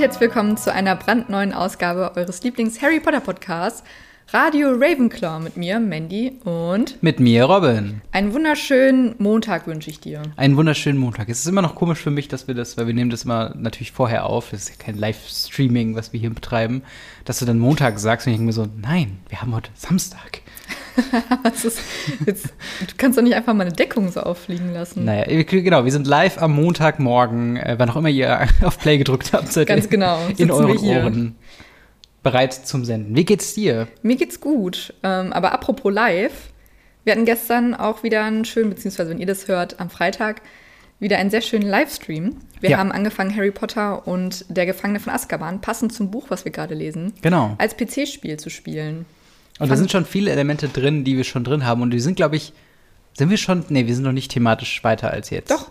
herzlich willkommen zu einer brandneuen Ausgabe eures Lieblings-Harry Potter Podcasts. Radio Ravenclaw mit mir, Mandy und mit mir, Robin. Einen wunderschönen Montag wünsche ich dir. Einen wunderschönen Montag. Es ist immer noch komisch für mich, dass wir das, weil wir nehmen das immer natürlich vorher auf. Das ist ja kein Livestreaming, was wir hier betreiben, dass du dann Montag sagst und ich denke mir so, nein, wir haben heute Samstag. ist, jetzt, du kannst doch nicht einfach mal eine Deckung so auffliegen lassen. Naja, genau, wir sind live am Montagmorgen, äh, wann auch immer ihr auf Play gedrückt habt, seid Ganz genau, in euren Ohren bereit zum Senden. Wie geht's dir? Mir geht's gut. Ähm, aber apropos live, wir hatten gestern auch wieder einen schönen, beziehungsweise wenn ihr das hört, am Freitag wieder einen sehr schönen Livestream. Wir ja. haben angefangen, Harry Potter und der Gefangene von Azkaban, passend zum Buch, was wir gerade lesen, genau. als PC-Spiel zu spielen. Und da sind schon viele Elemente drin, die wir schon drin haben. Und die sind, glaube ich, sind wir schon, nee, wir sind noch nicht thematisch weiter als jetzt. Doch.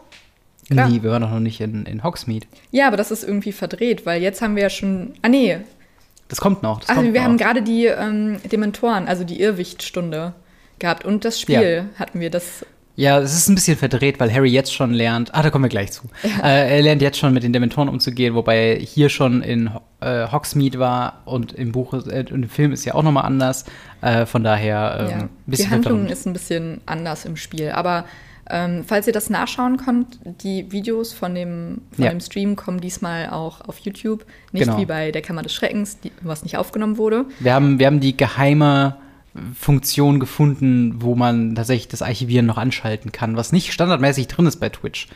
Klar. Nee, wir waren noch nicht in, in Hogsmeade. Ja, aber das ist irgendwie verdreht, weil jetzt haben wir ja schon, ah nee. Das kommt noch. Das also kommt wir noch. haben gerade die ähm, Dementoren, also die Irrwichtstunde gehabt. Und das Spiel ja. hatten wir, das ja, es ist ein bisschen verdreht, weil Harry jetzt schon lernt. Ah, da kommen wir gleich zu. Ja. Äh, er lernt jetzt schon mit den Dementoren umzugehen, wobei er hier schon in äh, Hogsmeade war und im Buch, äh, im Film ist ja auch nochmal anders. Äh, von daher ähm, ja. bisschen Die Handlung ist ein bisschen anders im Spiel. Aber ähm, falls ihr das nachschauen könnt, die Videos von dem, von ja. dem Stream kommen diesmal auch auf YouTube. Nicht genau. wie bei der Kammer des Schreckens, die, was nicht aufgenommen wurde. Wir haben, wir haben die geheime Funktion gefunden, wo man tatsächlich das Archivieren noch anschalten kann, was nicht standardmäßig drin ist bei Twitch.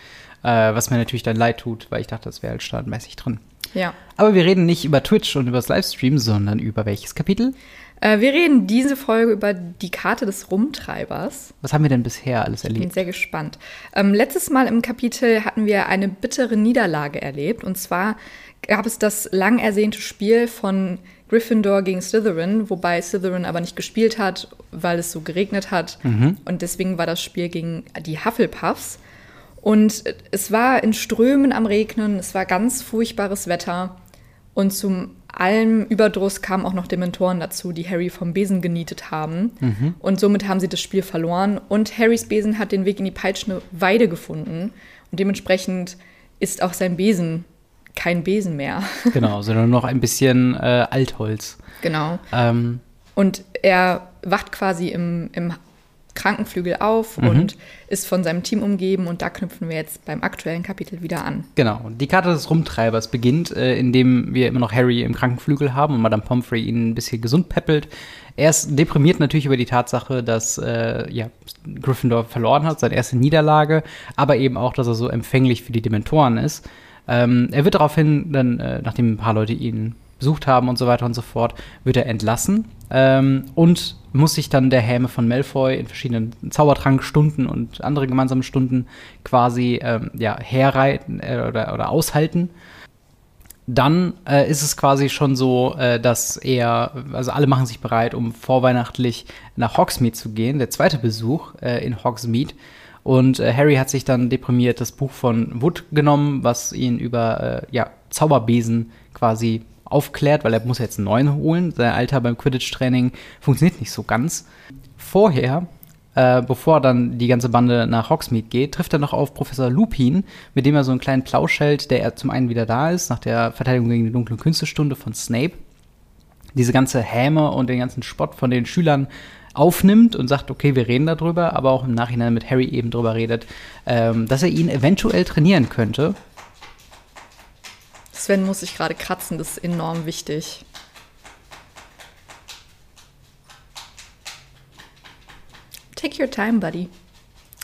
Äh, was mir natürlich dann leid tut, weil ich dachte, das wäre halt standardmäßig drin. Ja. Aber wir reden nicht über Twitch und über das Livestream, sondern über welches Kapitel? Äh, wir reden diese Folge über die Karte des Rumtreibers. Was haben wir denn bisher alles erlebt? Ich bin sehr gespannt. Ähm, letztes Mal im Kapitel hatten wir eine bittere Niederlage erlebt. Und zwar gab es das lang ersehnte Spiel von Gryffindor gegen Slytherin, wobei Slytherin aber nicht gespielt hat, weil es so geregnet hat. Mhm. Und deswegen war das Spiel gegen die Hufflepuffs. Und es war in Strömen am Regnen, es war ganz furchtbares Wetter. Und zum allem Überdruss kamen auch noch Dementoren dazu, die Harry vom Besen genietet haben. Mhm. Und somit haben sie das Spiel verloren. Und Harrys Besen hat den Weg in die peitschende Weide gefunden. Und dementsprechend ist auch sein Besen kein Besen mehr. genau, sondern noch ein bisschen äh, Altholz. Genau. Ähm. Und er wacht quasi im, im Krankenflügel auf mhm. und ist von seinem Team umgeben und da knüpfen wir jetzt beim aktuellen Kapitel wieder an. Genau. Die Karte des Rumtreibers beginnt, äh, indem wir immer noch Harry im Krankenflügel haben und Madame Pomfrey ihn ein bisschen gesund peppelt. Er ist deprimiert natürlich über die Tatsache, dass äh, ja, Gryffindor verloren hat, seine erste Niederlage, aber eben auch, dass er so empfänglich für die Dementoren ist. Ähm, er wird daraufhin dann, äh, nachdem ein paar Leute ihn besucht haben und so weiter und so fort, wird er entlassen ähm, und muss sich dann der Häme von Malfoy in verschiedenen Zaubertrankstunden und andere gemeinsame Stunden quasi ähm, ja, herreiten äh, oder, oder aushalten. Dann äh, ist es quasi schon so, äh, dass er, also alle machen sich bereit, um vorweihnachtlich nach Hogsmeade zu gehen, der zweite Besuch äh, in Hogsmeade. Und äh, Harry hat sich dann deprimiert das Buch von Wood genommen, was ihn über äh, ja, Zauberbesen quasi aufklärt, weil er muss jetzt einen neuen holen. Sein Alter beim Quidditch-Training funktioniert nicht so ganz. Vorher, äh, bevor dann die ganze Bande nach Hogsmeade geht, trifft er noch auf Professor Lupin, mit dem er so einen kleinen Plausch hält, der er zum einen wieder da ist, nach der Verteidigung gegen die dunkle Künstlestunde von Snape. Diese ganze Häme und den ganzen Spott von den Schülern aufnimmt und sagt, okay, wir reden darüber, aber auch im Nachhinein mit Harry eben darüber redet, ähm, dass er ihn eventuell trainieren könnte. Sven muss sich gerade kratzen, das ist enorm wichtig. Take your time, buddy.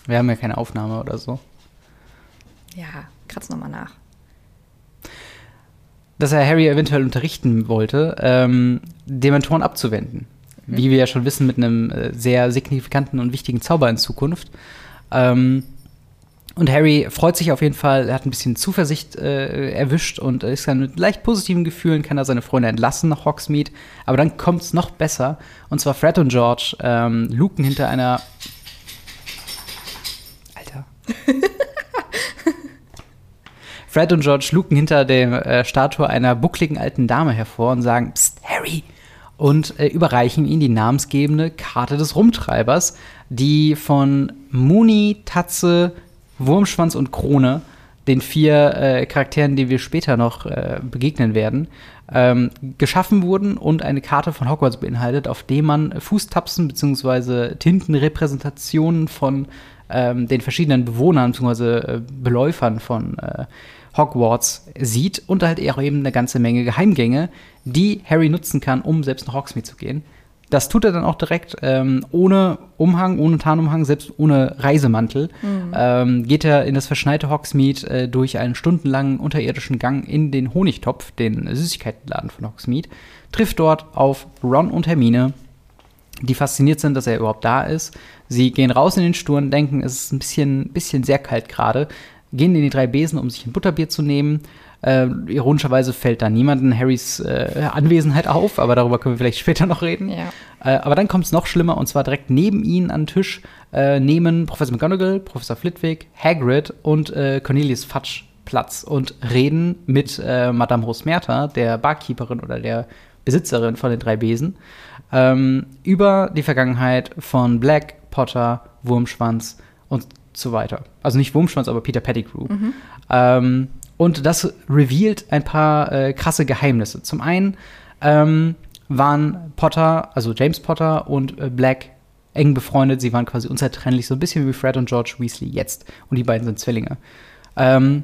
Wir haben ja keine Aufnahme oder so. Ja, kratz nochmal nach. Dass er Harry eventuell unterrichten wollte, ähm, Dementoren abzuwenden wie wir ja schon wissen, mit einem äh, sehr signifikanten und wichtigen Zauber in Zukunft. Ähm, und Harry freut sich auf jeden Fall, er hat ein bisschen Zuversicht äh, erwischt und ist dann mit leicht positiven Gefühlen, kann er seine Freunde entlassen nach Hogsmeade. Aber dann kommt es noch besser. Und zwar Fred und George ähm, luken hinter einer. Alter. Fred und George luken hinter der äh, Statue einer buckligen alten Dame hervor und sagen: Psst, Harry, und äh, überreichen ihm die namensgebende Karte des Rumtreibers, die von Muni, Tatze, Wurmschwanz und Krone den vier äh, Charakteren, die wir später noch äh, begegnen werden, ähm, geschaffen wurden und eine Karte von Hogwarts beinhaltet, auf dem man Fußtapsen bzw. Tintenrepräsentationen von ähm, den verschiedenen Bewohnern bzw. Äh, Beläufern von äh, Hogwarts sieht und halt auch eben eine ganze Menge Geheimgänge, die Harry nutzen kann, um selbst nach Hogsmeade zu gehen. Das tut er dann auch direkt ähm, ohne Umhang, ohne Tarnumhang, selbst ohne Reisemantel. Mhm. Ähm, geht er in das verschneite Hogsmeade äh, durch einen stundenlangen unterirdischen Gang in den Honigtopf, den Süßigkeitenladen von Hogsmeade, trifft dort auf Ron und Hermine, die fasziniert sind, dass er überhaupt da ist. Sie gehen raus in den Sturm, denken, es ist ein bisschen, bisschen sehr kalt gerade, gehen in die drei Besen, um sich ein Butterbier zu nehmen. Äh, ironischerweise fällt da niemanden Harrys äh, Anwesenheit auf, aber darüber können wir vielleicht später noch reden. Ja. Äh, aber dann kommt es noch schlimmer und zwar direkt neben ihnen an den Tisch äh, nehmen Professor McGonagall, Professor Flitwick, Hagrid und äh, Cornelius Fudge Platz und reden mit äh, Madame Rosmerta, der Barkeeperin oder der Besitzerin von den drei Besen, ähm, über die Vergangenheit von Black, Potter, Wurmschwanz und so weiter. Also nicht Wurmschwanz, aber Peter Pettigrew. Mhm. Ähm, und das revealed ein paar äh, krasse Geheimnisse. Zum einen ähm, waren Potter, also James Potter und äh, Black eng befreundet. Sie waren quasi unzertrennlich, so ein bisschen wie Fred und George Weasley jetzt. Und die beiden sind Zwillinge. Ähm,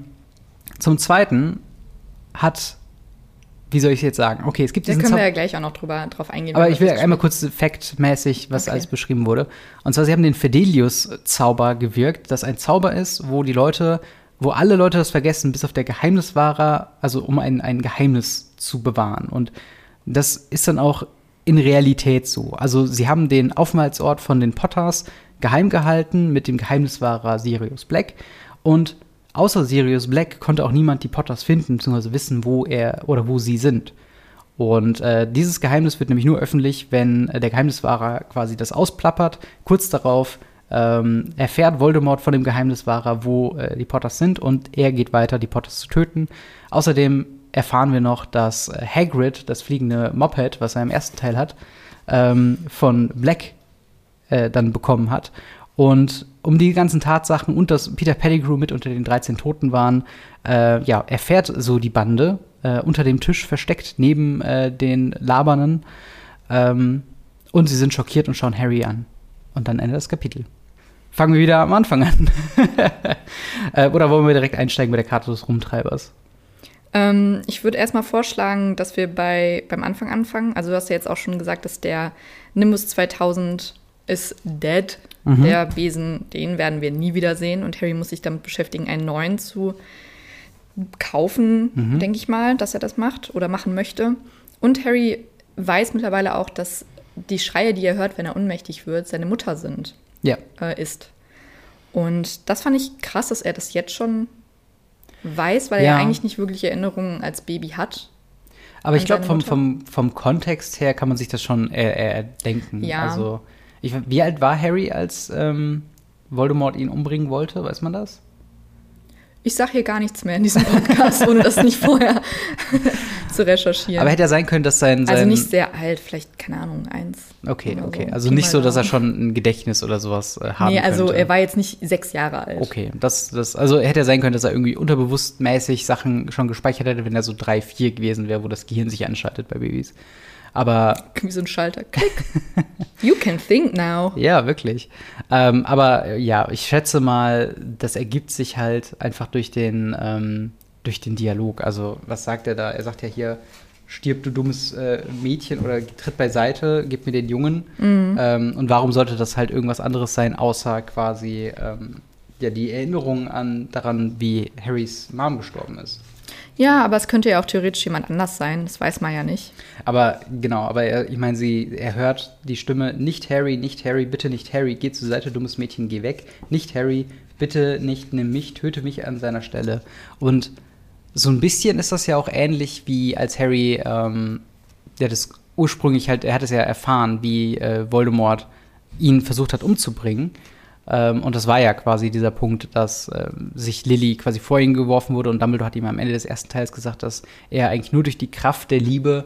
zum Zweiten hat, wie soll ich es jetzt sagen? Okay, es gibt diesen Da können wir ja gleich auch noch drüber, drauf eingehen. Aber ich will einmal kurz faktmäßig, was okay. alles beschrieben wurde. Und zwar, sie haben den Fedelius-Zauber gewirkt, das ein Zauber ist, wo die Leute wo alle Leute das vergessen, bis auf der Geheimniswahrer, also um ein, ein Geheimnis zu bewahren. Und das ist dann auch in Realität so. Also sie haben den Aufenthaltsort von den Potters geheim gehalten mit dem Geheimniswahrer Sirius Black. Und außer Sirius Black konnte auch niemand die Potters finden, beziehungsweise wissen, wo er oder wo sie sind. Und äh, dieses Geheimnis wird nämlich nur öffentlich, wenn äh, der Geheimniswahrer quasi das ausplappert. Kurz darauf ähm, erfährt Voldemort von dem Geheimniswahrer, wo äh, die Potters sind und er geht weiter, die Potters zu töten. Außerdem erfahren wir noch, dass äh, Hagrid, das fliegende Moped, was er im ersten Teil hat, ähm, von Black äh, dann bekommen hat. Und um die ganzen Tatsachen und dass Peter Pettigrew mit unter den 13 Toten waren, äh, ja, erfährt so die Bande äh, unter dem Tisch versteckt neben äh, den Labernen. Ähm, und sie sind schockiert und schauen Harry an. Und dann endet das Kapitel. Fangen wir wieder am Anfang an. äh, oder wollen wir direkt einsteigen bei der Karte des Rumtreibers? Ähm, ich würde erstmal vorschlagen, dass wir bei, beim Anfang anfangen. Also, du hast ja jetzt auch schon gesagt, dass der Nimbus 2000 ist dead. Mhm. Der Besen, den werden wir nie wieder sehen. Und Harry muss sich damit beschäftigen, einen neuen zu kaufen, mhm. denke ich mal, dass er das macht oder machen möchte. Und Harry weiß mittlerweile auch, dass die Schreie, die er hört, wenn er ohnmächtig wird, seine Mutter sind. Ja. Äh, ist. Und das fand ich krass, dass er das jetzt schon weiß, weil ja. er eigentlich nicht wirklich Erinnerungen als Baby hat. Aber ich glaube, vom, vom, vom Kontext her kann man sich das schon erdenken. Ja. Also, ich, wie alt war Harry, als ähm, Voldemort ihn umbringen wollte? Weiß man das? Ich sage hier gar nichts mehr in diesem Podcast, ohne das nicht vorher zu recherchieren. Aber hätte ja sein können, dass sein, also sein Also nicht sehr alt, vielleicht, keine Ahnung, eins. Okay, okay. So. Also nicht so, dass er schon ein Gedächtnis oder sowas äh, haben Nee, also könnte. er war jetzt nicht sechs Jahre alt. Okay, das, das, also hätte ja sein können, dass er irgendwie unterbewusstmäßig Sachen schon gespeichert hätte, wenn er so drei, vier gewesen wäre, wo das Gehirn sich anschaltet bei Babys. Aber. Wie so ein Schalter. Klick. you can think now. Ja, wirklich. Ähm, aber ja, ich schätze mal, das ergibt sich halt einfach durch den, ähm, durch den Dialog. Also, was sagt er da? Er sagt ja hier, stirb du dummes äh, Mädchen oder tritt beiseite, gib mir den Jungen. Mhm. Ähm, und warum sollte das halt irgendwas anderes sein, außer quasi ähm, ja, die Erinnerung an daran, wie Harrys Mom gestorben ist. Ja, aber es könnte ja auch theoretisch jemand anders sein, das weiß man ja nicht. Aber genau, aber er, ich meine, sie, er hört die Stimme, nicht Harry, nicht Harry, bitte nicht Harry, geh zur Seite, dummes Mädchen, geh weg. Nicht Harry, bitte nicht, nimm mich, töte mich an seiner Stelle. Und so ein bisschen ist das ja auch ähnlich wie als Harry, ähm, der das ursprünglich halt, er hat es ja erfahren, wie äh, Voldemort ihn versucht hat umzubringen. Ähm, und das war ja quasi dieser Punkt, dass äh, sich Lilly quasi vor ihn geworfen wurde und Dumbledore hat ihm am Ende des ersten Teils gesagt, dass er eigentlich nur durch die Kraft der Liebe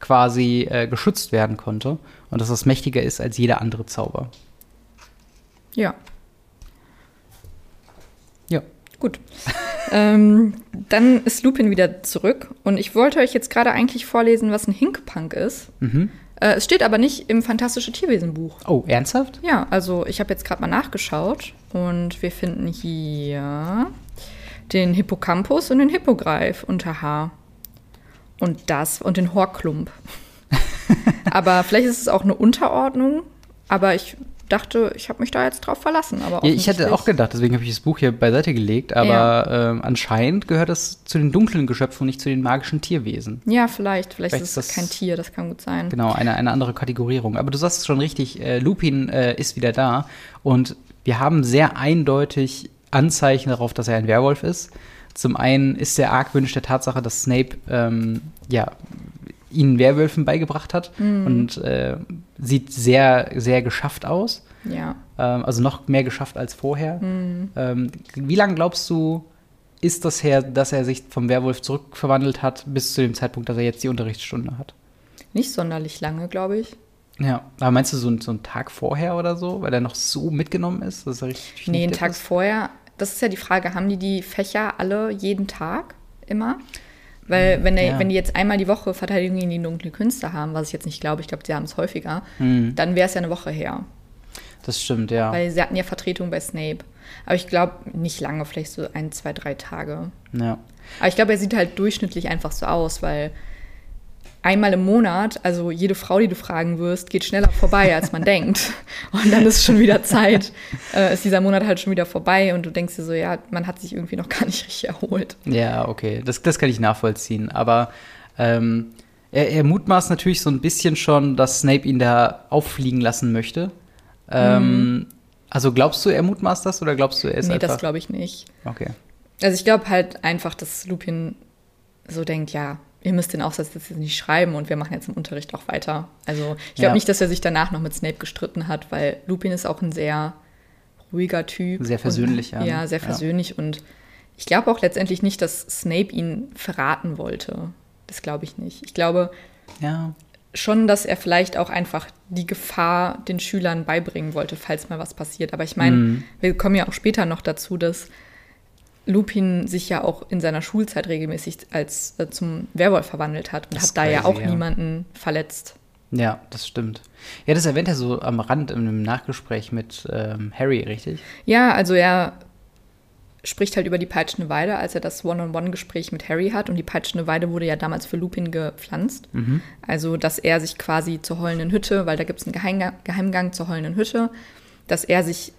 quasi äh, geschützt werden konnte und dass das mächtiger ist als jeder andere Zauber. Ja. Ja. Gut. ähm, dann ist Lupin wieder zurück und ich wollte euch jetzt gerade eigentlich vorlesen, was ein Hinkpunk ist. Mhm. Äh, es steht aber nicht im Fantastische Tierwesen-Buch. Oh, ernsthaft? Ja, also ich habe jetzt gerade mal nachgeschaut und wir finden hier den Hippocampus und den Hippogreif unter H. Und das und den Horklump. aber vielleicht ist es auch eine Unterordnung, aber ich dachte, ich habe mich da jetzt drauf verlassen. Aber Ja, ich hätte auch gedacht, deswegen habe ich das Buch hier beiseite gelegt, aber ähm, anscheinend gehört es zu den dunklen Geschöpfen und nicht zu den magischen Tierwesen. Ja, vielleicht. Vielleicht, Vielleicht ist es das- kein Tier, das kann gut sein. Genau, eine, eine andere Kategorierung. Aber du sagst es schon richtig, äh, Lupin äh, ist wieder da und wir haben sehr eindeutig Anzeichen darauf, dass er ein Werwolf ist. Zum einen ist er argwöhnisch der Tatsache, dass Snape ähm, ja, ihnen Werwölfen beigebracht hat und äh, sieht sehr, sehr geschafft aus. Ja. Ähm, also noch mehr geschafft als vorher. Ähm, wie lange glaubst du, ist das her, dass er sich vom Werwolf zurückverwandelt hat, bis zu dem Zeitpunkt, dass er jetzt die Unterrichtsstunde hat? Nicht sonderlich lange, glaube ich. Ja, aber meinst du so, so einen Tag vorher oder so, weil er noch so mitgenommen ist? Dass er richtig Nee, einen Tag ist? vorher. Das ist ja die Frage, haben die die Fächer alle jeden Tag immer? Weil wenn, der, Ja. wenn die jetzt einmal die Woche Verteidigung gegen die dunklen Künste haben, was ich jetzt nicht glaube, ich glaube, die haben es häufiger, Hm, dann wäre es ja eine Woche her. das stimmt, ja. Weil sie hatten ja Vertretung bei Snape. Aber ich glaube, nicht lange, vielleicht so ein, zwei, drei Tage. ja. Aber ich glaube, er sieht halt durchschnittlich einfach so aus, weil einmal im Monat, also jede Frau, die du fragen wirst, geht schneller vorbei, als man denkt. Und dann ist schon wieder Zeit, äh, ist dieser Monat halt schon wieder vorbei und du denkst dir so, ja, man hat sich irgendwie noch gar nicht richtig erholt. Ja, okay, das, das kann ich nachvollziehen. Aber ähm, er, er mutmaßt natürlich so ein bisschen schon, dass Snape ihn da auffliegen lassen möchte. Ähm, Also glaubst du, er mutmaßt das oder glaubst du, er ist Mhm. nee, einfach... das glaube ich nicht. okay. Also ich glaube halt einfach, dass Lupin so denkt, ja, ihr müsst den Aufsatz jetzt nicht schreiben und wir machen jetzt im Unterricht auch weiter. Also ich glaube Ja. nicht, dass er sich danach noch mit Snape gestritten hat, weil Lupin ist auch ein sehr ruhiger Typ. Sehr versöhnlicher, Und, ne? ja, sehr Ja. versöhnlich und ich glaube auch letztendlich nicht, dass Snape ihn verraten wollte. Das glaube ich nicht. Ich glaube Ja, schon, dass er vielleicht auch einfach die Gefahr den Schülern beibringen wollte, falls mal was passiert. Aber ich meine, Mhm. wir kommen ja auch später noch dazu, dass Lupin sich ja auch in seiner Schulzeit regelmäßig als äh, zum Werwolf verwandelt hat und Das hat da ja crazy, auch ja. niemanden verletzt. ja, das stimmt. Ja, das erwähnt er so am Rand in einem Nachgespräch mit ähm, Harry, richtig? Ja, also er spricht halt über die peitschende Weide, als er das One-on-One-Gespräch mit Harry hat. Und die peitschende Weide wurde ja damals für Lupin gepflanzt. Mhm. Also, dass er sich quasi zur heulenden Hütte, weil da gibt es einen Geheimgang, Geheimgang zur heulenden Hütte, dass er sich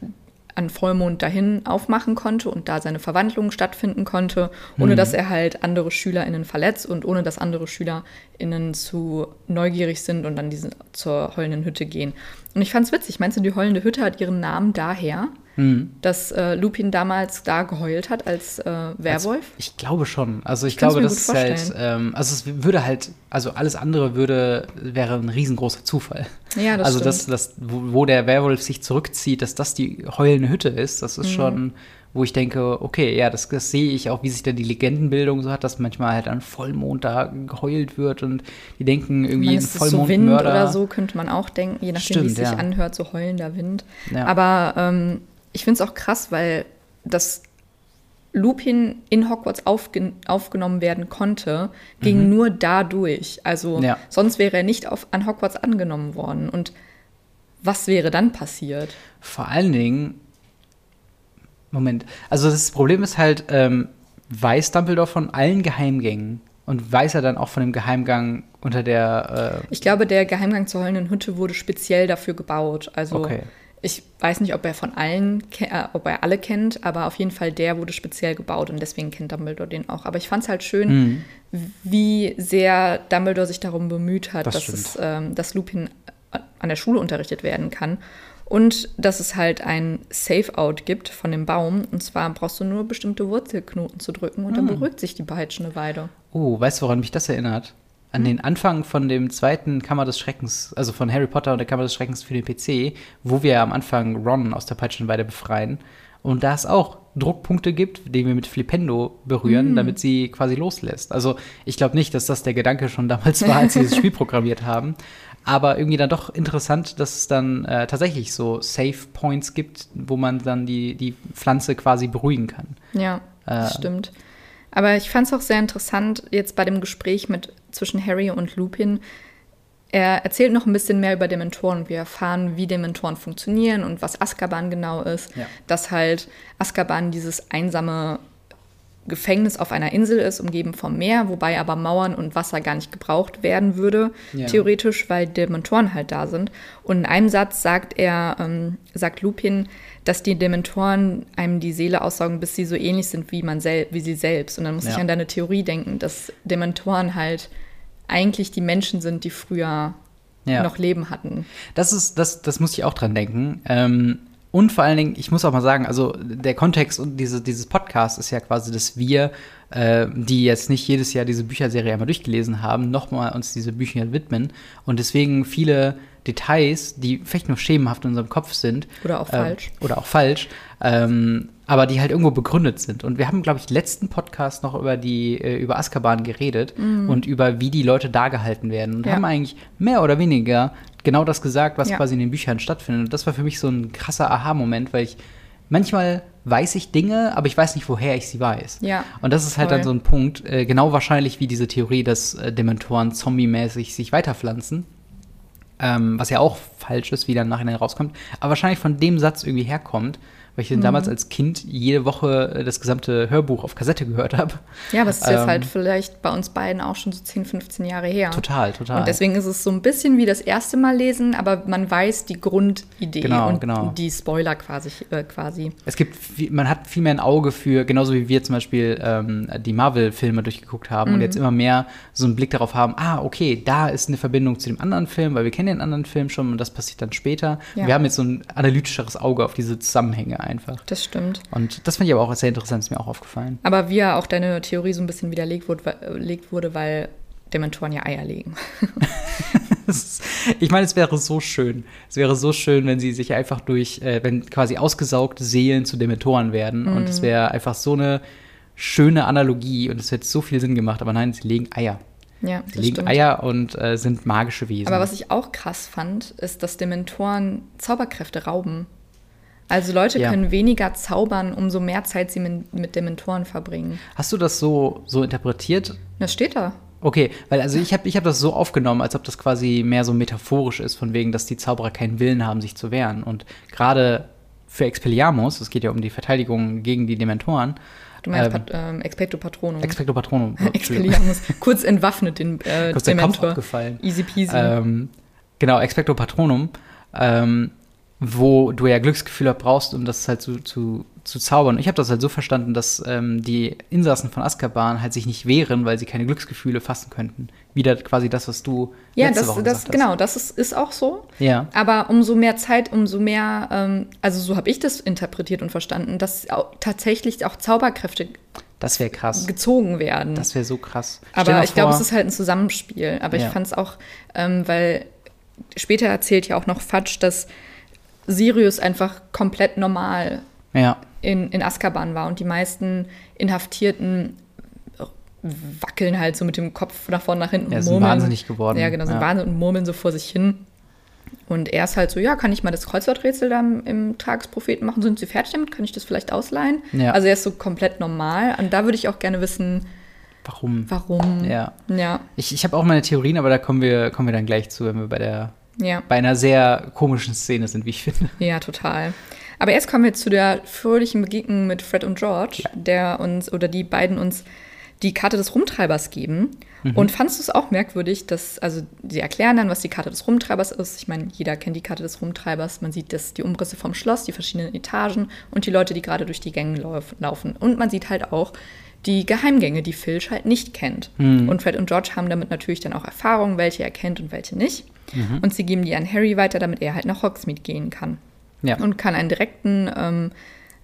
an Vollmond dahin aufmachen konnte und da seine Verwandlung stattfinden konnte, ohne dass er halt andere SchülerInnen verletzt und ohne dass andere SchülerInnen zu neugierig sind und dann diese, zur heulenden Hütte gehen. Und ich fand's witzig. Meinst du, die heulende Hütte hat ihren Namen daher, Mhm. dass äh, Lupin damals da geheult hat als äh, Werwolf? Also, ich glaube schon. Also ich, kann's glaube, das ist halt, ähm, also es würde halt, also alles andere würde, wäre ein riesengroßer Zufall. ja, das also stimmt. das, das, wo, wo der Werwolf sich zurückzieht, dass das die heulende Hütte ist, das Mhm. ist schon, wo ich denke, okay, ja, das, das sehe ich auch, wie sich da die Legendenbildung so hat, dass manchmal halt an Vollmond da geheult wird und die denken irgendwie ein ist es so Wind Vollmondmörder. oder so, könnte man auch denken, je nachdem, wie es Stimmt, sich ja. anhört, so heulender Wind. Ja. Aber ähm, ich finde es auch krass, weil das Lupin in Hogwarts aufgen aufgenommen werden konnte, ging nur dadurch. Also Mhm. Ja. sonst wäre er nicht auf, an Hogwarts angenommen worden. Und was wäre dann passiert? Vor allen Dingen, Moment, also das Problem ist halt, ähm, weiß Dumbledore von allen Geheimgängen und weiß er dann auch von dem Geheimgang unter der, äh, Ich glaube, der Geheimgang zur heulenden Hütte wurde speziell dafür gebaut. Also Okay. Ich weiß nicht, ob er von allen, äh, ob er alle kennt, aber auf jeden Fall der wurde speziell gebaut und deswegen kennt Dumbledore den auch. Aber ich fand es halt schön, Mhm. wie sehr Dumbledore sich darum bemüht hat, Das dass, es, ähm, dass Lupin an der Schule unterrichtet werden kann. Und dass es halt ein Safe-Out gibt von dem Baum. Und zwar brauchst du nur bestimmte Wurzelknoten zu drücken und Ah. dann beruhigt sich die peitschende Weide. Oh, weißt du, woran mich das erinnert? An den Anfang von dem zweiten Kammer des Schreckens, also von Harry Potter und der Kammer des Schreckens für den PC, wo wir am Anfang Ron aus der Peitschenweide befreien. Und da es auch Druckpunkte gibt, die wir mit Flipendo berühren, damit sie quasi loslässt. Also ich glaube nicht, dass das der Gedanke schon damals war, als sie das Spiel programmiert haben. Aber irgendwie dann doch interessant, dass es dann äh, tatsächlich so Safe Points gibt, wo man dann die, die Pflanze quasi beruhigen kann. Ja. das stimmt. Aber ich fand es auch sehr interessant, jetzt bei dem Gespräch mit zwischen Harry und Lupin. Er erzählt noch ein bisschen mehr über Dementoren. Wir erfahren, wie Dementoren funktionieren und was Azkaban genau ist. Ja. Dass halt Azkaban dieses einsame Gefängnis auf einer Insel ist, umgeben vom Meer, wobei aber Mauern und Wasser gar nicht gebraucht werden würde, Ja. theoretisch, weil Dementoren halt da sind. Und in einem Satz sagt er, ähm, sagt Lupin, dass die Dementoren einem die Seele aussaugen, bis sie so ähnlich sind wie man sel wie sie selbst. Und dann muss Ja. ich an deine Theorie denken, dass Dementoren halt eigentlich die Menschen sind, die früher Ja. noch Leben hatten. Das ist, das, das muss ich auch dran denken. Ähm, und vor allen Dingen, ich muss auch mal sagen, also der Kontext und diese, dieses Podcast ist ja quasi, dass wir, äh, die jetzt nicht jedes Jahr diese Bücherserie einmal durchgelesen haben, nochmal uns diese Bücher widmen und deswegen viele Details, die vielleicht nur schemenhaft in unserem Kopf sind. Oder auch ähm, falsch. Oder auch falsch. Ähm, aber die halt irgendwo begründet sind. Und wir haben, glaube ich, letzten Podcast noch über die, äh, über Azkaban geredet und über wie die Leute da gehalten werden. Und Mhm. Ja. haben eigentlich mehr oder weniger genau das gesagt, was Ja. quasi in den Büchern stattfindet. Und das war für mich so ein krasser Aha-Moment, weil ich manchmal weiß ich Dinge, aber ich weiß nicht, woher ich sie weiß. Ja, Und das ist halt voll. dann so ein Punkt, äh, genau wahrscheinlich wie diese Theorie, dass äh, Dementoren zombie-mäßig sich weiterpflanzen. Ähm, was ja auch falsch ist, wie dann nachher rauskommt. Aber wahrscheinlich von dem Satz irgendwie herkommt, weil ich Mhm. damals als Kind jede Woche äh, das gesamte Hörbuch auf Kassette gehört habe. Ja, aber es ist jetzt Ähm, halt vielleicht bei uns beiden auch schon so 10, 15 Jahre her. Total, total. Und deswegen ist es so ein bisschen wie das erste Mal lesen, aber man weiß die Grundidee Genau, und genau. die Spoiler quasi. Äh, quasi. Es gibt, viel, man hat viel mehr ein Auge für, genauso wie wir zum Beispiel ähm, die Marvel-Filme durchgeguckt haben Mhm. und jetzt immer mehr so einen Blick darauf haben, ah, okay, da ist eine Verbindung zu dem anderen Film, weil wir kennen den anderen Film schon und das passiert dann später. Ja. Wir haben jetzt so ein analytischeres Auge auf diese Zusammenhänge einfach. Das stimmt. Und das fand ich aber auch sehr interessant, ist mir auch aufgefallen. Aber wie ja auch deine Theorie so ein bisschen widerlegt wurde, weil- gelegt wurde, weil Dementoren ja Eier legen. Ist- ich meine, es wäre so schön. Es wäre so schön, wenn sie sich einfach durch, äh, wenn quasi ausgesaugte Seelen zu Dementoren werden. Und Mhm. es wäre einfach so eine schöne Analogie und es hätte so viel Sinn gemacht. Aber nein, sie legen Eier. Ja, Sie legen stimmt. Eier und äh, sind magische Wesen. Aber was ich auch krass fand, ist, dass Dementoren Zauberkräfte rauben. Also Leute Ja. können weniger zaubern, umso mehr Zeit sie mit, mit Dementoren verbringen. Hast du das so, so interpretiert? Das steht da. Okay, weil also ich habe ich hab das so aufgenommen, als ob das quasi mehr so metaphorisch ist, von wegen, dass die Zauberer keinen Willen haben, sich zu wehren. Und gerade für Expelliarmus, es geht ja um die Verteidigung gegen die Dementoren, Du meinst Ähm, Pat, ähm, Expecto Patronum. Expecto Patronum. Expelliarmus. Kurz entwaffnet den äh, Kurz der Kopf Dementor. abgefallen. Easy peasy. Ähm, genau, Expecto Patronum, ähm, wo du ja Glücksgefühle brauchst, um das halt zu, zu, zu zaubern. Ich habe das halt so verstanden, dass ähm, die Insassen von Azkaban halt sich nicht wehren, weil sie keine Glücksgefühle fassen könnten. Wieder quasi das, was du ja, letzte das, Woche das gesagt genau, das ist, ist auch so. hast. Ja. Aber umso mehr Zeit, umso mehr, ähm, also so habe ich das interpretiert und verstanden, dass auch tatsächlich auch Zauberkräfte Das wäre krass. gezogen werden. Das wäre so krass. Aber ich glaube, es ist halt ein Zusammenspiel. Aber Ja. ich fand es auch, ähm, weil später erzählt ja auch noch Fudge, dass Sirius einfach komplett normal Ja, in, in Azkaban war und die meisten Inhaftierten wackeln halt so mit dem Kopf nach vorne, nach hinten Ja, sind murmeln. wahnsinnig geworden. Ja, genau, sind Ja. wahnsinnig und murmeln so vor sich hin. Und er ist halt so, ja, kann ich mal das Kreuzworträtsel da im, im Tagespropheten machen? Sind Sie fertig damit? Kann ich das vielleicht ausleihen? Ja. Also er ist so komplett normal. Und da würde ich auch gerne wissen, warum? warum. Ja. Ja, Ich, ich habe auch meine Theorien, aber da kommen wir, kommen wir dann gleich zu, wenn wir bei der ja, bei einer sehr komischen Szene sind, wie ich finde. ja, total. Aber erst kommen wir zu der fröhlichen Begegnung mit Fred und George, der uns oder die beiden uns die Karte des Rumtreibers geben. Und fandst du es auch merkwürdig, dass, also sie erklären dann, was die Karte des Rumtreibers ist. Ich meine, jeder kennt die Karte des Rumtreibers. Man sieht das, die Umrisse vom Schloss, die verschiedenen Etagen und die Leute, die gerade durch die Gänge lauf, laufen. Und man sieht halt auch die Geheimgänge, die Filch halt nicht kennt. Und Fred und George haben damit natürlich dann auch Erfahrungen, welche er kennt und welche nicht. Und sie geben die an Harry weiter, damit er halt nach Hogsmeade gehen kann Ja. und kann einen direkten, ähm,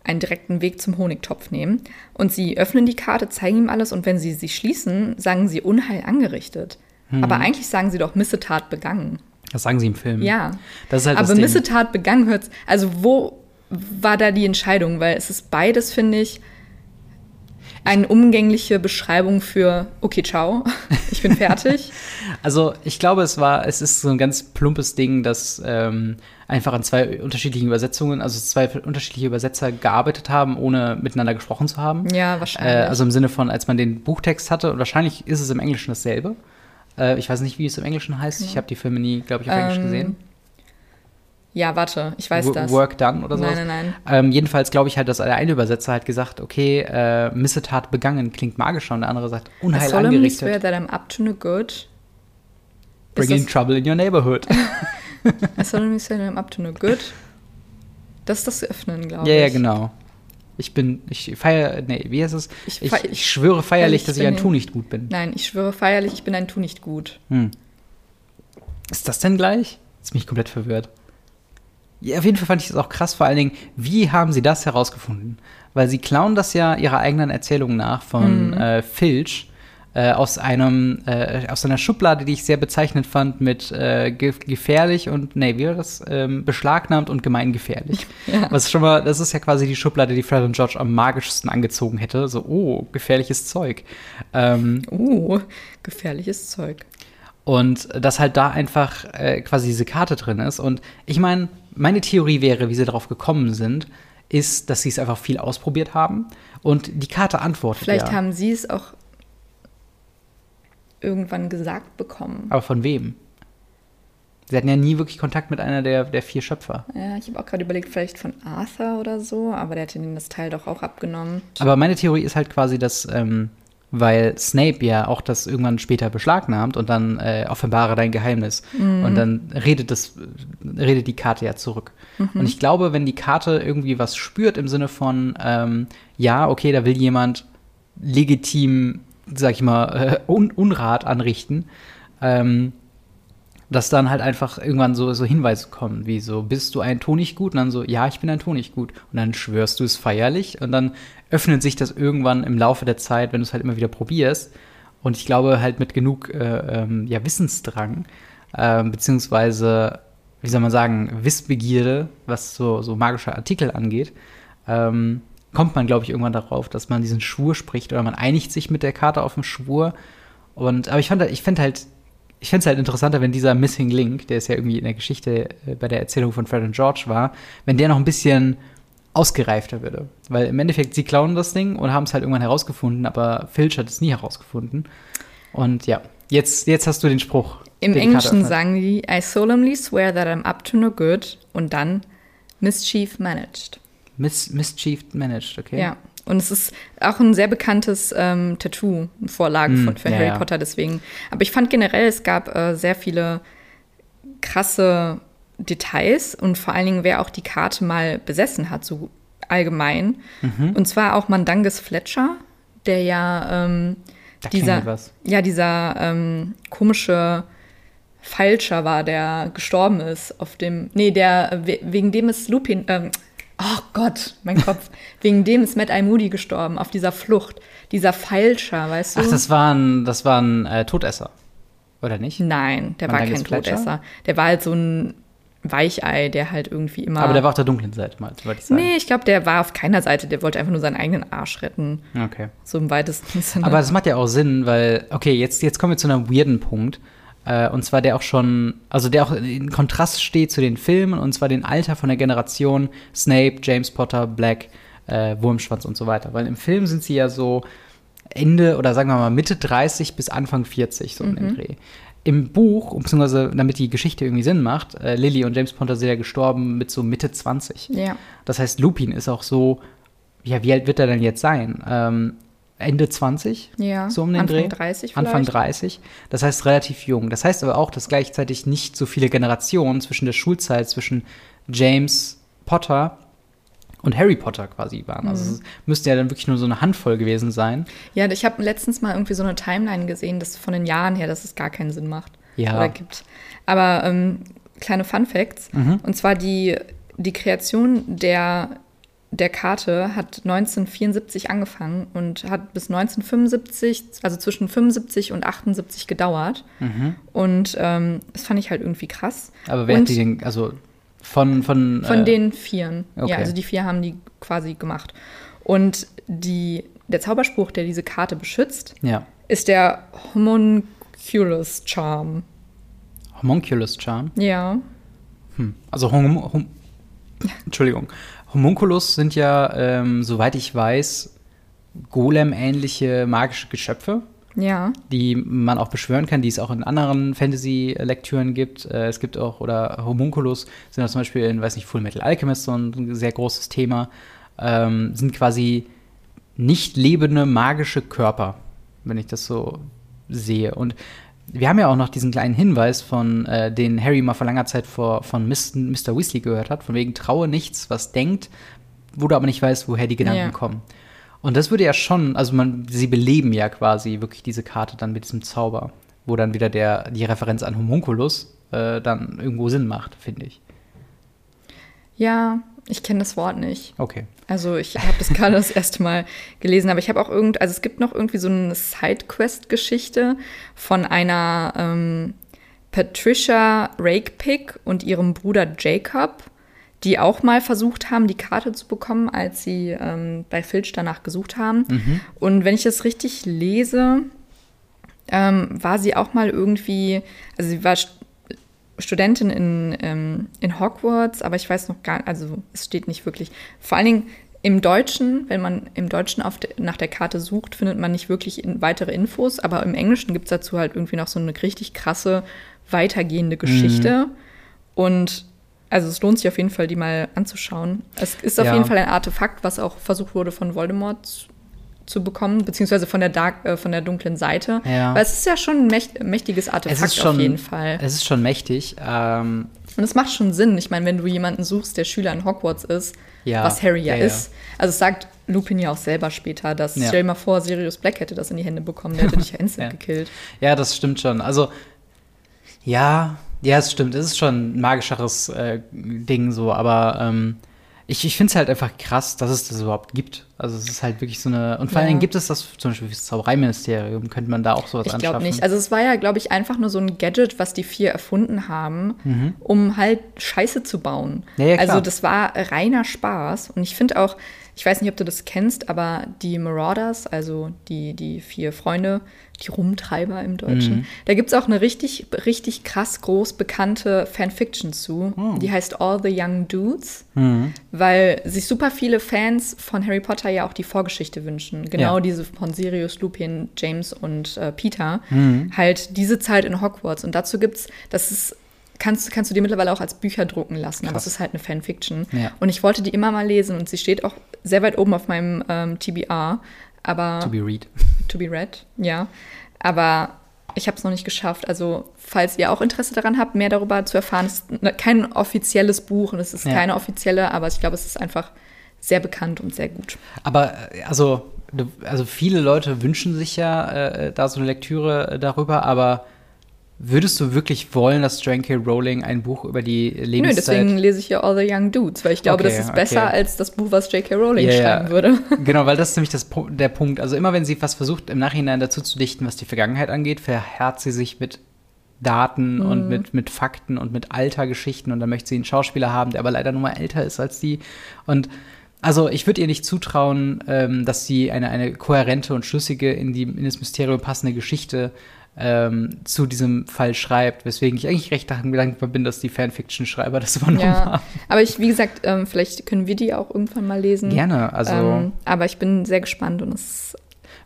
einen direkten Weg zum Honigtopf nehmen. Und sie öffnen die Karte, zeigen ihm alles und wenn sie sie schließen, sagen sie Unheil angerichtet. Aber eigentlich sagen sie doch Missetat begangen. Das sagen sie im Film. Ja. Das ist halt Aber. Missetat begangen hört, also wo war da die Entscheidung? Weil es ist beides, finde ich, eine umgängliche Beschreibung für okay, ciao, ich bin fertig. Also ich glaube, es war, es ist so ein ganz plumpes Ding, dass ähm, einfach an zwei unterschiedlichen Übersetzungen, also zwei unterschiedliche Übersetzer gearbeitet haben, ohne miteinander gesprochen zu haben. Ja, Äh, wahrscheinlich. also im Sinne von, als man den Buchtext hatte, und wahrscheinlich ist es im Englischen dasselbe. Äh, ich weiß nicht, wie es im Englischen heißt. Ich habe die Filme nie, glaube ich, auf Englisch Ähm, gesehen. Ja, warte, ich weiß Wo- das. Work done oder so. Nein, nein, nein. Ähm, jedenfalls glaube ich halt, dass der eine Übersetzer halt gesagt, okay, äh, Missetat begangen klingt magischer und der andere sagt I Unheil solemnly swear angerichtet. that I'm up to no good. Bringing trouble in your neighborhood. I solemnly swear that I'm up to no good. Das ist das Öffnen, glaube Ja, ich. ja, genau. Ich bin, ich feiere, nee, wie heißt es? Ich Ich, ich, schwöre feierlich, ich dass ich ein Tu nicht gut bin. Nein, ich schwöre feierlich, ich bin ein Tu nicht gut. Hm. Ist das denn gleich? Jetzt bin ich komplett verwirrt. Ja, auf jeden Fall fand ich das auch krass, vor allen Dingen, wie haben sie das herausgefunden? Weil sie klauen das ja ihrer eigenen Erzählung nach von Mhm. äh, Filch äh, aus einem, äh, aus einer Schublade, die ich sehr bezeichnend fand mit äh, ge gefährlich und, nee, wie war das? Ähm, beschlagnahmt und gemeingefährlich. Ja. Was schon mal, das ist ja quasi die Schublade, die Fred und George am magischsten angezogen hätte. So, oh, gefährliches Zeug. Ähm, Uh, gefährliches Zeug. und dass halt da einfach äh, quasi diese Karte drin ist. Und ich meine, meine Theorie wäre, wie sie darauf gekommen sind, ist, dass sie es einfach viel ausprobiert haben und die Karte antwortet Vielleicht ja. haben sie es auch irgendwann gesagt bekommen. Aber von wem? Sie hatten ja nie wirklich Kontakt mit einer der, der vier Schöpfer. Ja, ich habe auch gerade überlegt, vielleicht von Arthur oder so, aber der hat ihnen das Teil doch auch abgenommen. Aber meine Theorie ist halt quasi, dass, ähm, weil Snape ja auch das irgendwann später beschlagnahmt und dann äh, offenbare dein Geheimnis. Und dann redet das, redet die Karte ja zurück. Und ich glaube, wenn die Karte irgendwie was spürt im Sinne von, ähm, ja, okay, da will jemand legitim, sag ich mal, äh, Un Unrat anrichten, ähm, dass dann halt einfach irgendwann so, so Hinweise kommen, wie so, bist du ein Tonichtgut? Und dann so, ja, ich bin ein Tonichtgut. Und dann schwörst du es feierlich und dann öffnet sich das irgendwann im Laufe der Zeit, wenn du es halt immer wieder probierst. Und ich glaube halt mit genug äh, ähm, ja, Wissensdrang, ähm, beziehungsweise, wie soll man sagen, Wissbegierde, was so, so magische Artikel angeht, ähm, kommt man, glaube ich, irgendwann darauf, dass man diesen Schwur spricht oder man einigt sich mit der Karte auf den Schwur. Und, aber ich fand, ich fände halt, ich fände es halt interessanter, wenn dieser Missing Link, der ist ja irgendwie in der Geschichte äh, bei der Erzählung von Fred und George war, wenn der noch ein bisschen ausgereifter würde. Weil im Endeffekt, sie klauen das Ding und haben es halt irgendwann herausgefunden, aber Filch hat es nie herausgefunden. Und ja, jetzt, jetzt hast du den Spruch. Im Englischen sagen die, I solemnly swear that I'm up to no good und dann mischief managed. Mis Mischief managed, okay. Ja. Und es ist auch ein sehr bekanntes ähm, Tattoo, Vorlage Mm, von, für ja, Harry. Potter, deswegen. Aber ich fand generell, es gab äh, sehr viele krasse Details und vor allen Dingen, wer auch die Karte mal besessen hat, so allgemein. Mhm. Und zwar auch Mandanges Fletcher, der ja ähm, dieser, ja, dieser ähm, komische Falscher war, der gestorben ist auf dem, nee, der, we- wegen dem ist Lupin, ähm, oh Gott, mein Kopf, wegen dem ist Matt Eye Moody gestorben, auf dieser Flucht, dieser Falscher, weißt du? Ach, das waren, das waren äh, Todesser. Oder nicht? Nein, der war Mandanges kein Fletcher? Todesser. Der war halt so ein Weichei, der halt irgendwie immer. Aber der war auf der dunklen Seite mal, wollte ich sagen. Nee, ich glaube, der war auf keiner Seite, der wollte einfach nur seinen eigenen Arsch retten. Okay. So im weitesten Sinne. Aber das macht ja auch Sinn, weil, okay, jetzt, jetzt kommen wir zu einem weirden Punkt. Äh, und zwar der auch schon, also der auch in Kontrast steht zu den Filmen, und zwar den Alter von der Generation Snape, James Potter, Black, äh, Wurmschwanz und so weiter. Weil im Film sind sie ja so Ende oder sagen wir mal Mitte 30 bis Anfang 40, so in dem Dreh. Im Buch, beziehungsweise damit die Geschichte irgendwie Sinn macht, äh, Lily und James Potter sind ja gestorben mit so Mitte 20. ja. Das heißt, Lupin ist auch so, ja, wie alt wird er denn jetzt sein? Ähm, Ende 20? Ja, so um den Anfang Dreh? 30 Anfang vielleicht. 30. Das heißt relativ jung. Das heißt aber auch, dass gleichzeitig nicht so viele Generationen zwischen der Schulzeit, zwischen James Potter und Harry Potter quasi waren. Also Mhm. es müsste ja dann wirklich nur so eine Handvoll gewesen sein. Ja, ich habe letztens mal irgendwie so eine Timeline gesehen, das von den Jahren her, dass es gar keinen Sinn macht. Ja. Oder gibt. Aber ähm, kleine Fun Facts. Mhm. Und zwar die, die Kreation der, der Karte hat 1974 angefangen und hat bis 1975, also zwischen 75 und 78 gedauert. Mhm. Und ähm, das fand ich halt irgendwie krass. Aber wer Und- hat die denn, also von, von, Von äh, den Vieren. okay. Ja, also die vier haben die quasi gemacht. Und die der Zauberspruch, der diese Karte beschützt, Ja. ist der Homunculus Charm. Homunculus Charm. Ja. Hm. Also Hom Hom Entschuldigung. Homunculus sind ja, ähm, soweit ich weiß, Golem-ähnliche magische Geschöpfe, Ja. die man auch beschwören kann, die es auch in anderen Fantasy-Lektüren gibt. Äh, es gibt auch, oder Homunculus sind zum Beispiel in, weiß nicht, Full Metal Alchemist so ein sehr großes Thema, ähm, sind quasi nicht lebende magische Körper, wenn ich das so sehe. Und wir haben ja auch noch diesen kleinen Hinweis von, äh, den Harry mal vor langer Zeit vor, von Mr. Mr. Weasley gehört hat, von wegen traue nichts, was denkt, wo du aber nicht weißt, woher die Gedanken Ja. kommen. Und das würde ja schon, also man, sie beleben ja quasi wirklich diese Karte dann mit diesem Zauber, wo dann wieder der, die Referenz an Homunculus äh, dann irgendwo Sinn macht, finde ich. Ja, ich kenne das Wort nicht. Okay. Also ich habe das gerade das erste Mal gelesen, aber ich habe auch irgend, also es gibt noch irgendwie so eine Sidequest-Geschichte von einer ähm, Patricia Rakepick und ihrem Bruder Jacob, die auch mal versucht haben, die Karte zu bekommen, als sie ähm, bei Filch danach gesucht haben. Und wenn ich das richtig lese, ähm, war sie auch mal irgendwie, also sie war St- Studentin in, ähm, in Hogwarts, aber ich weiß noch gar nicht, also es steht nicht wirklich. Vor allen Dingen im Deutschen, wenn man im Deutschen de, nach der Karte sucht, findet man nicht wirklich in, weitere Infos, aber im Englischen gibt es dazu halt irgendwie noch so eine richtig krasse, weitergehende Geschichte. Und also es lohnt sich auf jeden Fall, die mal anzuschauen. Es ist auf Ja. jeden Fall ein Artefakt, was auch versucht wurde von Voldemort zu, bekommen, beziehungsweise von der Dark, äh, von der dunklen Seite. Ja. Weil es ist ja schon ein mächt, mächtiges Artefakt Es ist schon, auf jeden Fall. Es ist schon mächtig. Ähm, Und es macht schon Sinn. Ich meine, wenn du jemanden suchst, der Schüler in Hogwarts ist, Ja, was Harry ja, ja, ist. Also es sagt Lupin ja auch selber später, dass, stell dir mal vor, Sirius Black hätte das in die Hände bekommen, der hätte dich ja instant gekillt. Ja, das stimmt schon. Also, ja, ja, es stimmt. Es ist schon ein magischeres äh, Ding so, aber ähm, ich, ich finde es halt einfach krass, dass es das überhaupt gibt. Also, es ist halt wirklich so eine. Und vor allen Ja. Dingen gibt es das zum Beispiel fürs Zaubereiministerium, könnte man da auch sowas Ich anschaffen. glaube nicht. Also es war ja, glaube ich, einfach nur so ein Gadget, was die vier erfunden haben, um halt Scheiße zu bauen. Mhm. Ja, ja, also das war reiner Spaß. Und ich finde auch, ich weiß nicht, ob du das kennst, aber die Marauders, also die, die vier Freunde, die Rumtreiber im Deutschen, Mhm. da gibt es auch eine richtig, richtig krass groß bekannte Fanfiction zu. Oh. Die heißt All the Young Dudes, Mhm. weil sich super viele Fans von Harry Potter ja auch die Vorgeschichte wünschen. Genau Ja. diese von Sirius, Lupin, James und äh, Peter. Mhm. Halt diese Zeit in Hogwarts. Und dazu gibt's, das ist, kannst, kannst du dir mittlerweile auch als Bücher drucken lassen, aber Krass. es ist halt eine Fanfiction. Ja. Und ich wollte die immer mal lesen und sie steht auch sehr weit oben auf meinem ähm, TBR. Aber To be read. to be read, ja. Aber ich habe es noch nicht geschafft. Also, falls ihr auch Interesse daran habt, mehr darüber zu erfahren, es ist kein offizielles Buch und es ist Ja. keine offizielle, aber ich glaube, es ist einfach sehr bekannt und sehr gut. Aber äh, also, also viele Leute wünschen sich ja äh, da so eine Lektüre äh, darüber, aber würdest du wirklich wollen, dass Joanne K. Rowling ein Buch über die Nö, Lebenszeit deswegen lese ich ja All the Young Dudes, weil ich glaube, Okay, das ist besser okay. als das Buch, was J.K. Rowling ja. schreiben würde. Genau, weil das ist nämlich das, der Punkt. Also immer wenn sie was versucht, im Nachhinein dazu zu dichten, was die Vergangenheit angeht, verhärt sie sich mit Daten Mhm. und mit, mit Fakten und mit Altergeschichten und dann möchte sie einen Schauspieler haben, der aber leider nur mal älter ist als die. Und also ich würde ihr nicht zutrauen, ähm, dass sie eine, eine kohärente und schlüssige, in, die, in das Mysterium passende Geschichte ähm, zu diesem Fall schreibt, weswegen ich eigentlich recht dankbar bin, dass die Fanfiction-Schreiber das übernommen Ja, haben. aber ich, wie gesagt, ähm, vielleicht können wir die auch irgendwann mal lesen. Gerne, also Ähm, aber ich bin sehr gespannt und es,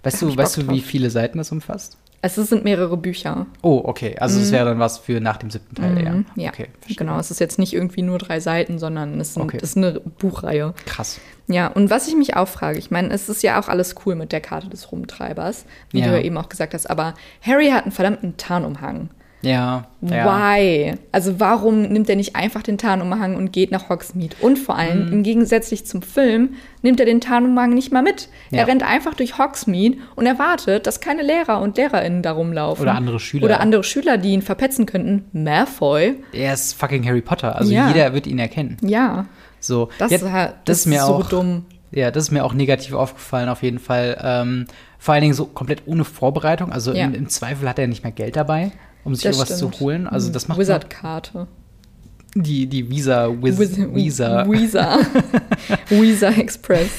weißt du, weißt du, wie viele Seiten das umfasst? Es sind mehrere Bücher. Oh, okay. Also das wäre dann was für nach dem siebten Teil, ja. Mhm, ja, Okay, verstehe. genau. Es ist jetzt nicht irgendwie nur drei Seiten, sondern es, sind, Okay. es ist eine Buchreihe. Krass. Ja, und was ich mich auch frage, ich meine, es ist ja auch alles cool mit der Karte des Rumtreibers, wie Ja. du ja eben auch gesagt hast, aber Harry hat einen verdammten Tarnumhang. Ja. ja. Why? Also warum nimmt er nicht einfach den Tarnumhang und geht nach Hogsmeade? Und vor allem, Mhm. im Gegensatz zum Film, nimmt er den Tarnumhang nicht mal mit. Ja. Er rennt einfach durch Hogsmeade und erwartet, dass keine Lehrer und Lehrerinnen da rumlaufen. Oder andere Schüler. Oder andere Schüler, die ihn verpetzen könnten. Malfoy. Er ist fucking Harry Potter. Also Ja. jeder wird ihn erkennen. Ja, So. das, ist, halt- das ist mir so auch dumm. Ja, das ist mir auch negativ aufgefallen, auf jeden Fall. Ähm, vor allen Dingen so komplett ohne Vorbereitung. Also Ja. im, im Zweifel hat er nicht mehr Geld dabei, um sich Das irgendwas stimmt. zu holen. Also das macht Wizard-Karte. Die, die Visa, Wiz, Visa. Visa. Visa Express.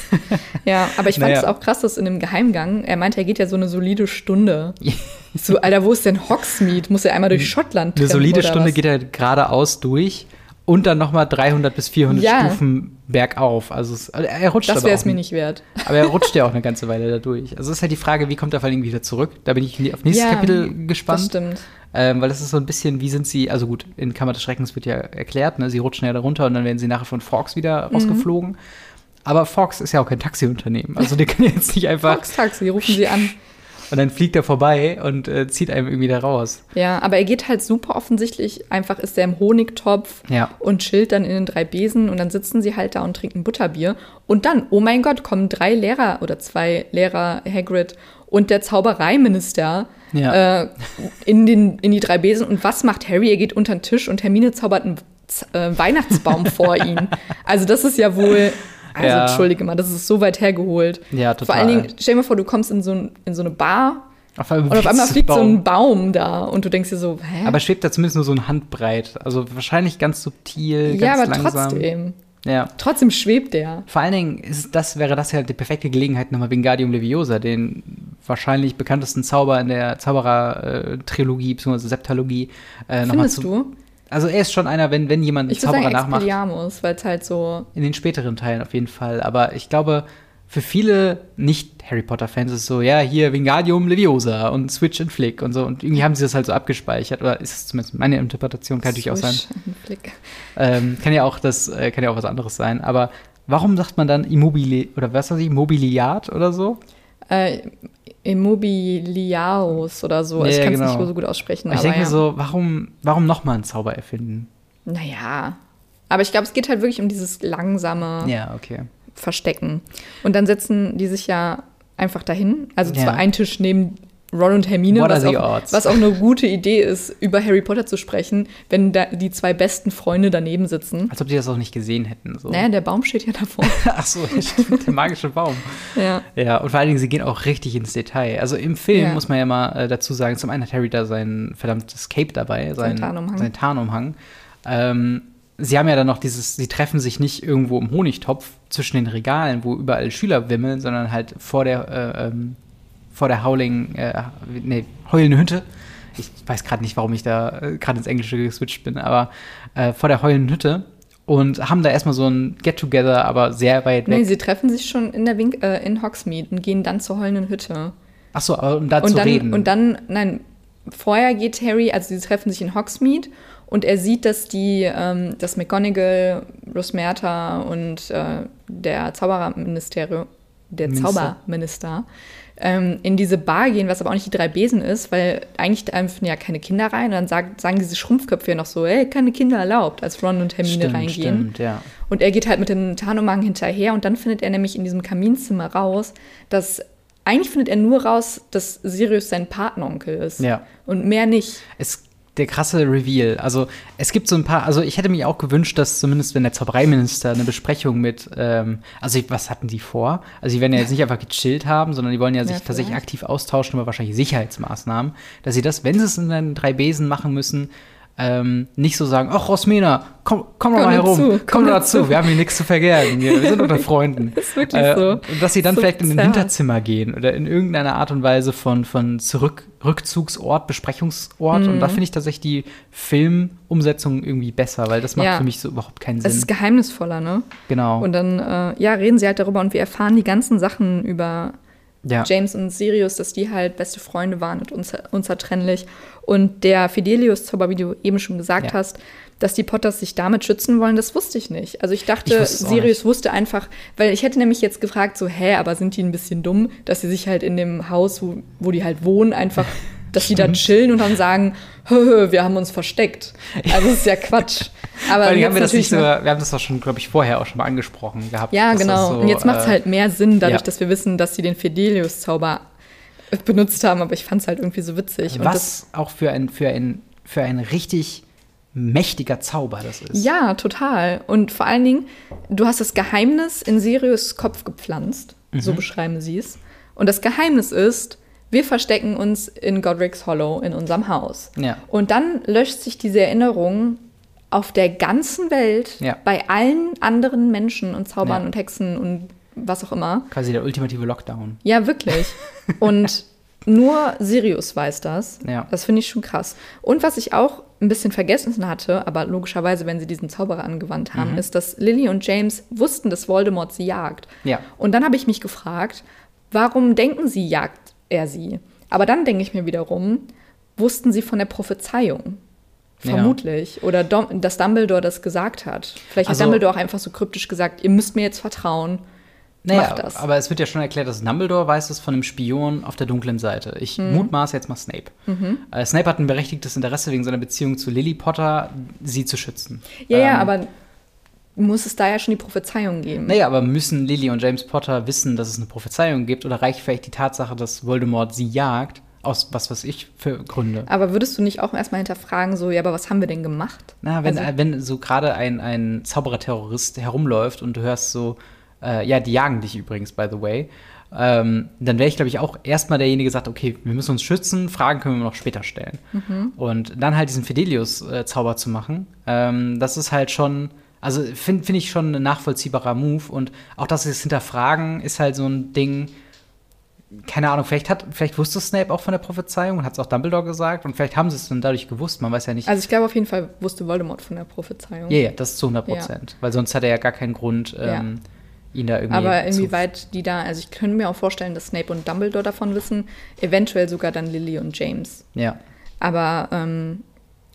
Ja, aber ich fand es Naja. auch krass, dass in dem Geheimgang, er meinte, er geht ja so eine solide Stunde. So, Alter, wo ist denn Hogsmeade? Muss er einmal durch Schottland Eine solide Stunde was? geht er geradeaus durch und dann nochmal 300 bis 400 Ja. Stufen bergauf. Also es, er rutscht Das wäre es mir nicht wert. Aber er rutscht ja auch eine ganze Weile da durch. Also ist halt die Frage, wie kommt er vor allem wieder zurück? Da bin ich auf nächstes Ja, Kapitel Das gespannt. stimmt. Ähm, weil das ist so ein bisschen, wie sind sie, also gut, in Kammer des Schreckens wird ja erklärt, ne? sie rutschen ja da runter und dann werden sie nachher von Fox wieder Mhm. rausgeflogen. Aber Fox ist ja auch kein Taxiunternehmen. Also der kann jetzt nicht einfach. Fox Taxi, rufen sie an. Und dann fliegt er vorbei und äh, zieht einem irgendwie da raus. Ja, aber er geht halt super offensichtlich, einfach ist er im Honigtopf Ja. und chillt dann in den drei Besen und dann sitzen sie halt da und trinken Butterbier. Und dann, oh mein Gott, kommen drei Lehrer oder zwei Lehrer, Hagrid und der Zaubereiminister Ja. äh, in, den, in die drei Besen. Und was macht Harry? Er geht unter den Tisch und Hermine zaubert einen Z äh, Weihnachtsbaum vor ihn. Also das ist ja wohl, also Ja. entschuldige mal, das ist so weit hergeholt. Ja, Vor total. allen Dingen, stell dir mal vor, du kommst in so, ein, in so eine Bar Auf und auf einmal fliegt so Baum. ein Baum da und du denkst dir so, hä? Aber schwebt da zumindest nur so ein Handbreit. Also wahrscheinlich ganz subtil, ja, ganz aber langsam. trotzdem. Ja. Trotzdem schwebt der. Vor allen Dingen ist das, wäre das ja die perfekte Gelegenheit, nochmal Wingardium Leviosa, den wahrscheinlich bekanntesten Zauber in der Zauberer-Trilogie bzw. Septalogie, äh, nochmal Findest zu. du? Also er ist schon einer, wenn, wenn jemand einen Ich würde Zauberer sagen nachmacht, Expelliarmus, weil es halt so. in den späteren Teilen auf jeden Fall. Aber ich glaube, für viele Nicht-Harry Potter-Fans ist es so, ja, hier Wingardium Leviosa und Switch and Flick und so. Und irgendwie haben sie das halt so abgespeichert. Oder ist es zumindest meine Interpretation, kann natürlich auch sein. And Flick. Ähm, kann ja auch das, äh, kann ja auch was anderes sein. Aber warum sagt man dann Immobili oder was weiß ich, Mobiliat oder so? Äh, Immobiliaus oder so. Ja, ich kann es genau. nicht so gut aussprechen. ich denke mir ja. so, warum, warum nochmal einen Zauber erfinden? Naja. Aber ich glaube, es geht halt wirklich um dieses langsame Ja, okay. Verstecken. Und dann setzen die sich ja einfach dahin. Also zwar ein Tisch neben Ron und Hermine, was auch, was auch eine gute Idee ist, über Harry Potter zu sprechen, wenn die zwei besten Freunde daneben sitzen. Als ob die das auch nicht gesehen hätten. So. Naja, der Baum steht ja davor. Ach so, stimmt, der magische Baum. ja. Ja, und vor allen Dingen, sie gehen auch richtig ins Detail. Also im Film Ja. muss man ja mal äh, dazu sagen, zum einen hat Harry da sein verdammtes Cape dabei, sein, Tarnumhang. sein Tarnumhang. Ähm, sie haben ja dann noch dieses, sie treffen sich nicht irgendwo im Honigtopf zwischen den Regalen, wo überall Schüler wimmeln, sondern halt vor der, äh, ähm, vor der Howling, äh, nee, heulende Hütte. Ich weiß gerade nicht, warum ich da äh, gerade ins Englische geswitcht bin, aber äh, vor der heulenden Hütte und haben da erstmal so ein Get-Together, aber sehr weit weg. Nee, sie treffen sich schon in der Wink äh, in Hogsmeade und gehen dann zur heulenden Hütte. Ach so, aber um da und zu dann, reden. Und dann, nein, vorher geht Harry, also sie treffen sich in Hogsmeade und er sieht, dass die, ähm, dass McGonagall, Rosmerta und äh, der Zaubererministerium, der Minister. Zauberminister, ähm, in diese Bar gehen, was aber auch nicht die drei Besen ist, weil eigentlich dürfen ja keine Kinder rein. Und dann sagt, sagen diese Schrumpfköpfe ja noch so, ey, keine Kinder erlaubt, als Ron und Hermine stimmt, reingehen. stimmt, ja. Und er geht halt mit dem Tarnumhang hinterher und dann findet er nämlich in diesem Kaminzimmer raus, dass eigentlich findet er nur raus, dass Sirius sein Patenonkel ist. Ja. Und mehr nicht. Es, der krasse Reveal. Also es gibt so ein paar, also ich hätte mir auch gewünscht, dass zumindest wenn der Zaubereiminister eine Besprechung mit, ähm, also was hatten die vor? Also die werden ja jetzt nicht einfach gechillt haben, sondern die wollen ja sich Ja, tatsächlich vielleicht. aktiv austauschen über wahrscheinlich Sicherheitsmaßnahmen, dass sie das, wenn sie es in den drei Besen machen müssen, ähm, nicht so sagen, ach Rosmena, komm, komm doch mal herum, zu, komm, doch dazu, zu. wir haben hier nichts zu verbergen, wir, wir sind unter Freunden. Das ist wirklich Äh, so. Und dass sie dann So vielleicht in ein. Hinterzimmer gehen oder in irgendeiner Art und Weise von, von Zurück, Rückzugsort, Besprechungsort. Und Mhm. da finde ich tatsächlich die Filmumsetzung irgendwie besser, weil das macht Ja. für mich so überhaupt keinen Es Sinn. ist geheimnisvoller, ne? genau. Und dann, äh, ja, reden sie halt darüber und wir erfahren die ganzen Sachen über ja. James und Sirius, dass die halt beste Freunde waren und unzertrennlich. Und der Fidelius-Zauber, wie du eben schon gesagt Ja. hast, dass die Potters sich damit schützen wollen, das wusste ich nicht. Also ich dachte, Ich Sirius wusste einfach, weil ich hätte nämlich jetzt gefragt, so, hä, aber sind die ein bisschen dumm, dass sie sich halt in dem Haus, wo, wo die halt wohnen, einfach, dass die da chillen und dann sagen, hö, hö, wir haben uns versteckt. Also das ist ja Quatsch. Aber jetzt haben wir, das nicht so, wir haben das doch schon, glaube ich, vorher auch schon mal angesprochen gehabt. ja, genau. so, und jetzt macht es äh, halt mehr Sinn, dadurch, ja. dass wir wissen, dass sie den Fidelius-Zauber benutzt haben, aber ich fand es halt irgendwie so witzig. Und das, Was auch für ein, für ein, für ein richtig mächtiger Zauber das ist. ja, total. Und vor allen Dingen, du hast das Geheimnis in Sirius Kopf gepflanzt, Mhm. so beschreiben sie es. Und das Geheimnis ist, wir verstecken uns in Godric's Hollow in unserem Haus. Ja. Und dann löscht sich diese Erinnerung auf der ganzen Welt, Ja. bei allen anderen Menschen und Zaubern Ja. und Hexen und was auch immer. Quasi der ultimative Lockdown. Ja, wirklich. Und nur Sirius weiß das. Ja. Das finde ich schon krass. Und was ich auch ein bisschen vergessen hatte, aber logischerweise, wenn sie diesen Zauberer angewandt haben, Mhm. ist, dass Lily und James wussten, dass Voldemort sie jagt. Ja. Und dann habe ich mich gefragt, warum denken sie, jagt er sie? Aber dann denke ich mir wiederum, wussten sie von der Prophezeiung? Ja. Vermutlich. Oder Dom dass Dumbledore das gesagt hat. Vielleicht Also- hat Dumbledore auch einfach so kryptisch gesagt, ihr müsst mir jetzt vertrauen. Naja, Macht das. aber es wird ja schon erklärt, dass Dumbledore weiß es von einem Spion auf der dunklen Seite. Ich Mhm. mutmaße jetzt mal Snape. Äh, Snape hat ein berechtigtes Interesse wegen seiner Beziehung zu Lily Potter, sie zu schützen. Ja, ja, Ähm, aber muss es da ja schon die Prophezeiung geben? Naja, aber müssen Lily und James Potter wissen, dass es eine Prophezeiung gibt oder reicht vielleicht die Tatsache, dass Voldemort sie jagt, aus was weiß ich für Gründe? Aber würdest du nicht auch erstmal hinterfragen, so, ja, aber was haben wir denn gemacht? Na, wenn, Also- äh, wenn so gerade ein, ein Zauberer-Terrorist herumläuft und du hörst so, äh, ja, die jagen dich übrigens, by the way, ähm, dann wäre ich, glaube ich, auch erstmal derjenige, der sagt, okay, wir müssen uns schützen, Fragen können wir noch später stellen. Und dann halt diesen Fidelius-Zauber zu machen, ähm, das ist halt schon, also finde find ich schon ein nachvollziehbarer Move. Und auch das jetzt hinterfragen ist halt so ein Ding, keine Ahnung, vielleicht hat, vielleicht wusste Snape auch von der Prophezeiung und hat es auch Dumbledore gesagt und vielleicht haben sie es dann dadurch gewusst, man weiß ja nicht. Also ich glaube auf jeden Fall wusste Voldemort von der Prophezeiung. Ja, ja, das ist zu 100 Prozent. Weil sonst hat er ja gar keinen Grund, ähm, ihn da irgendwie Aber inwieweit die da, also ich könnte mir auch vorstellen, dass Snape und Dumbledore davon wissen, eventuell sogar dann Lily und James. Ja, Aber ähm,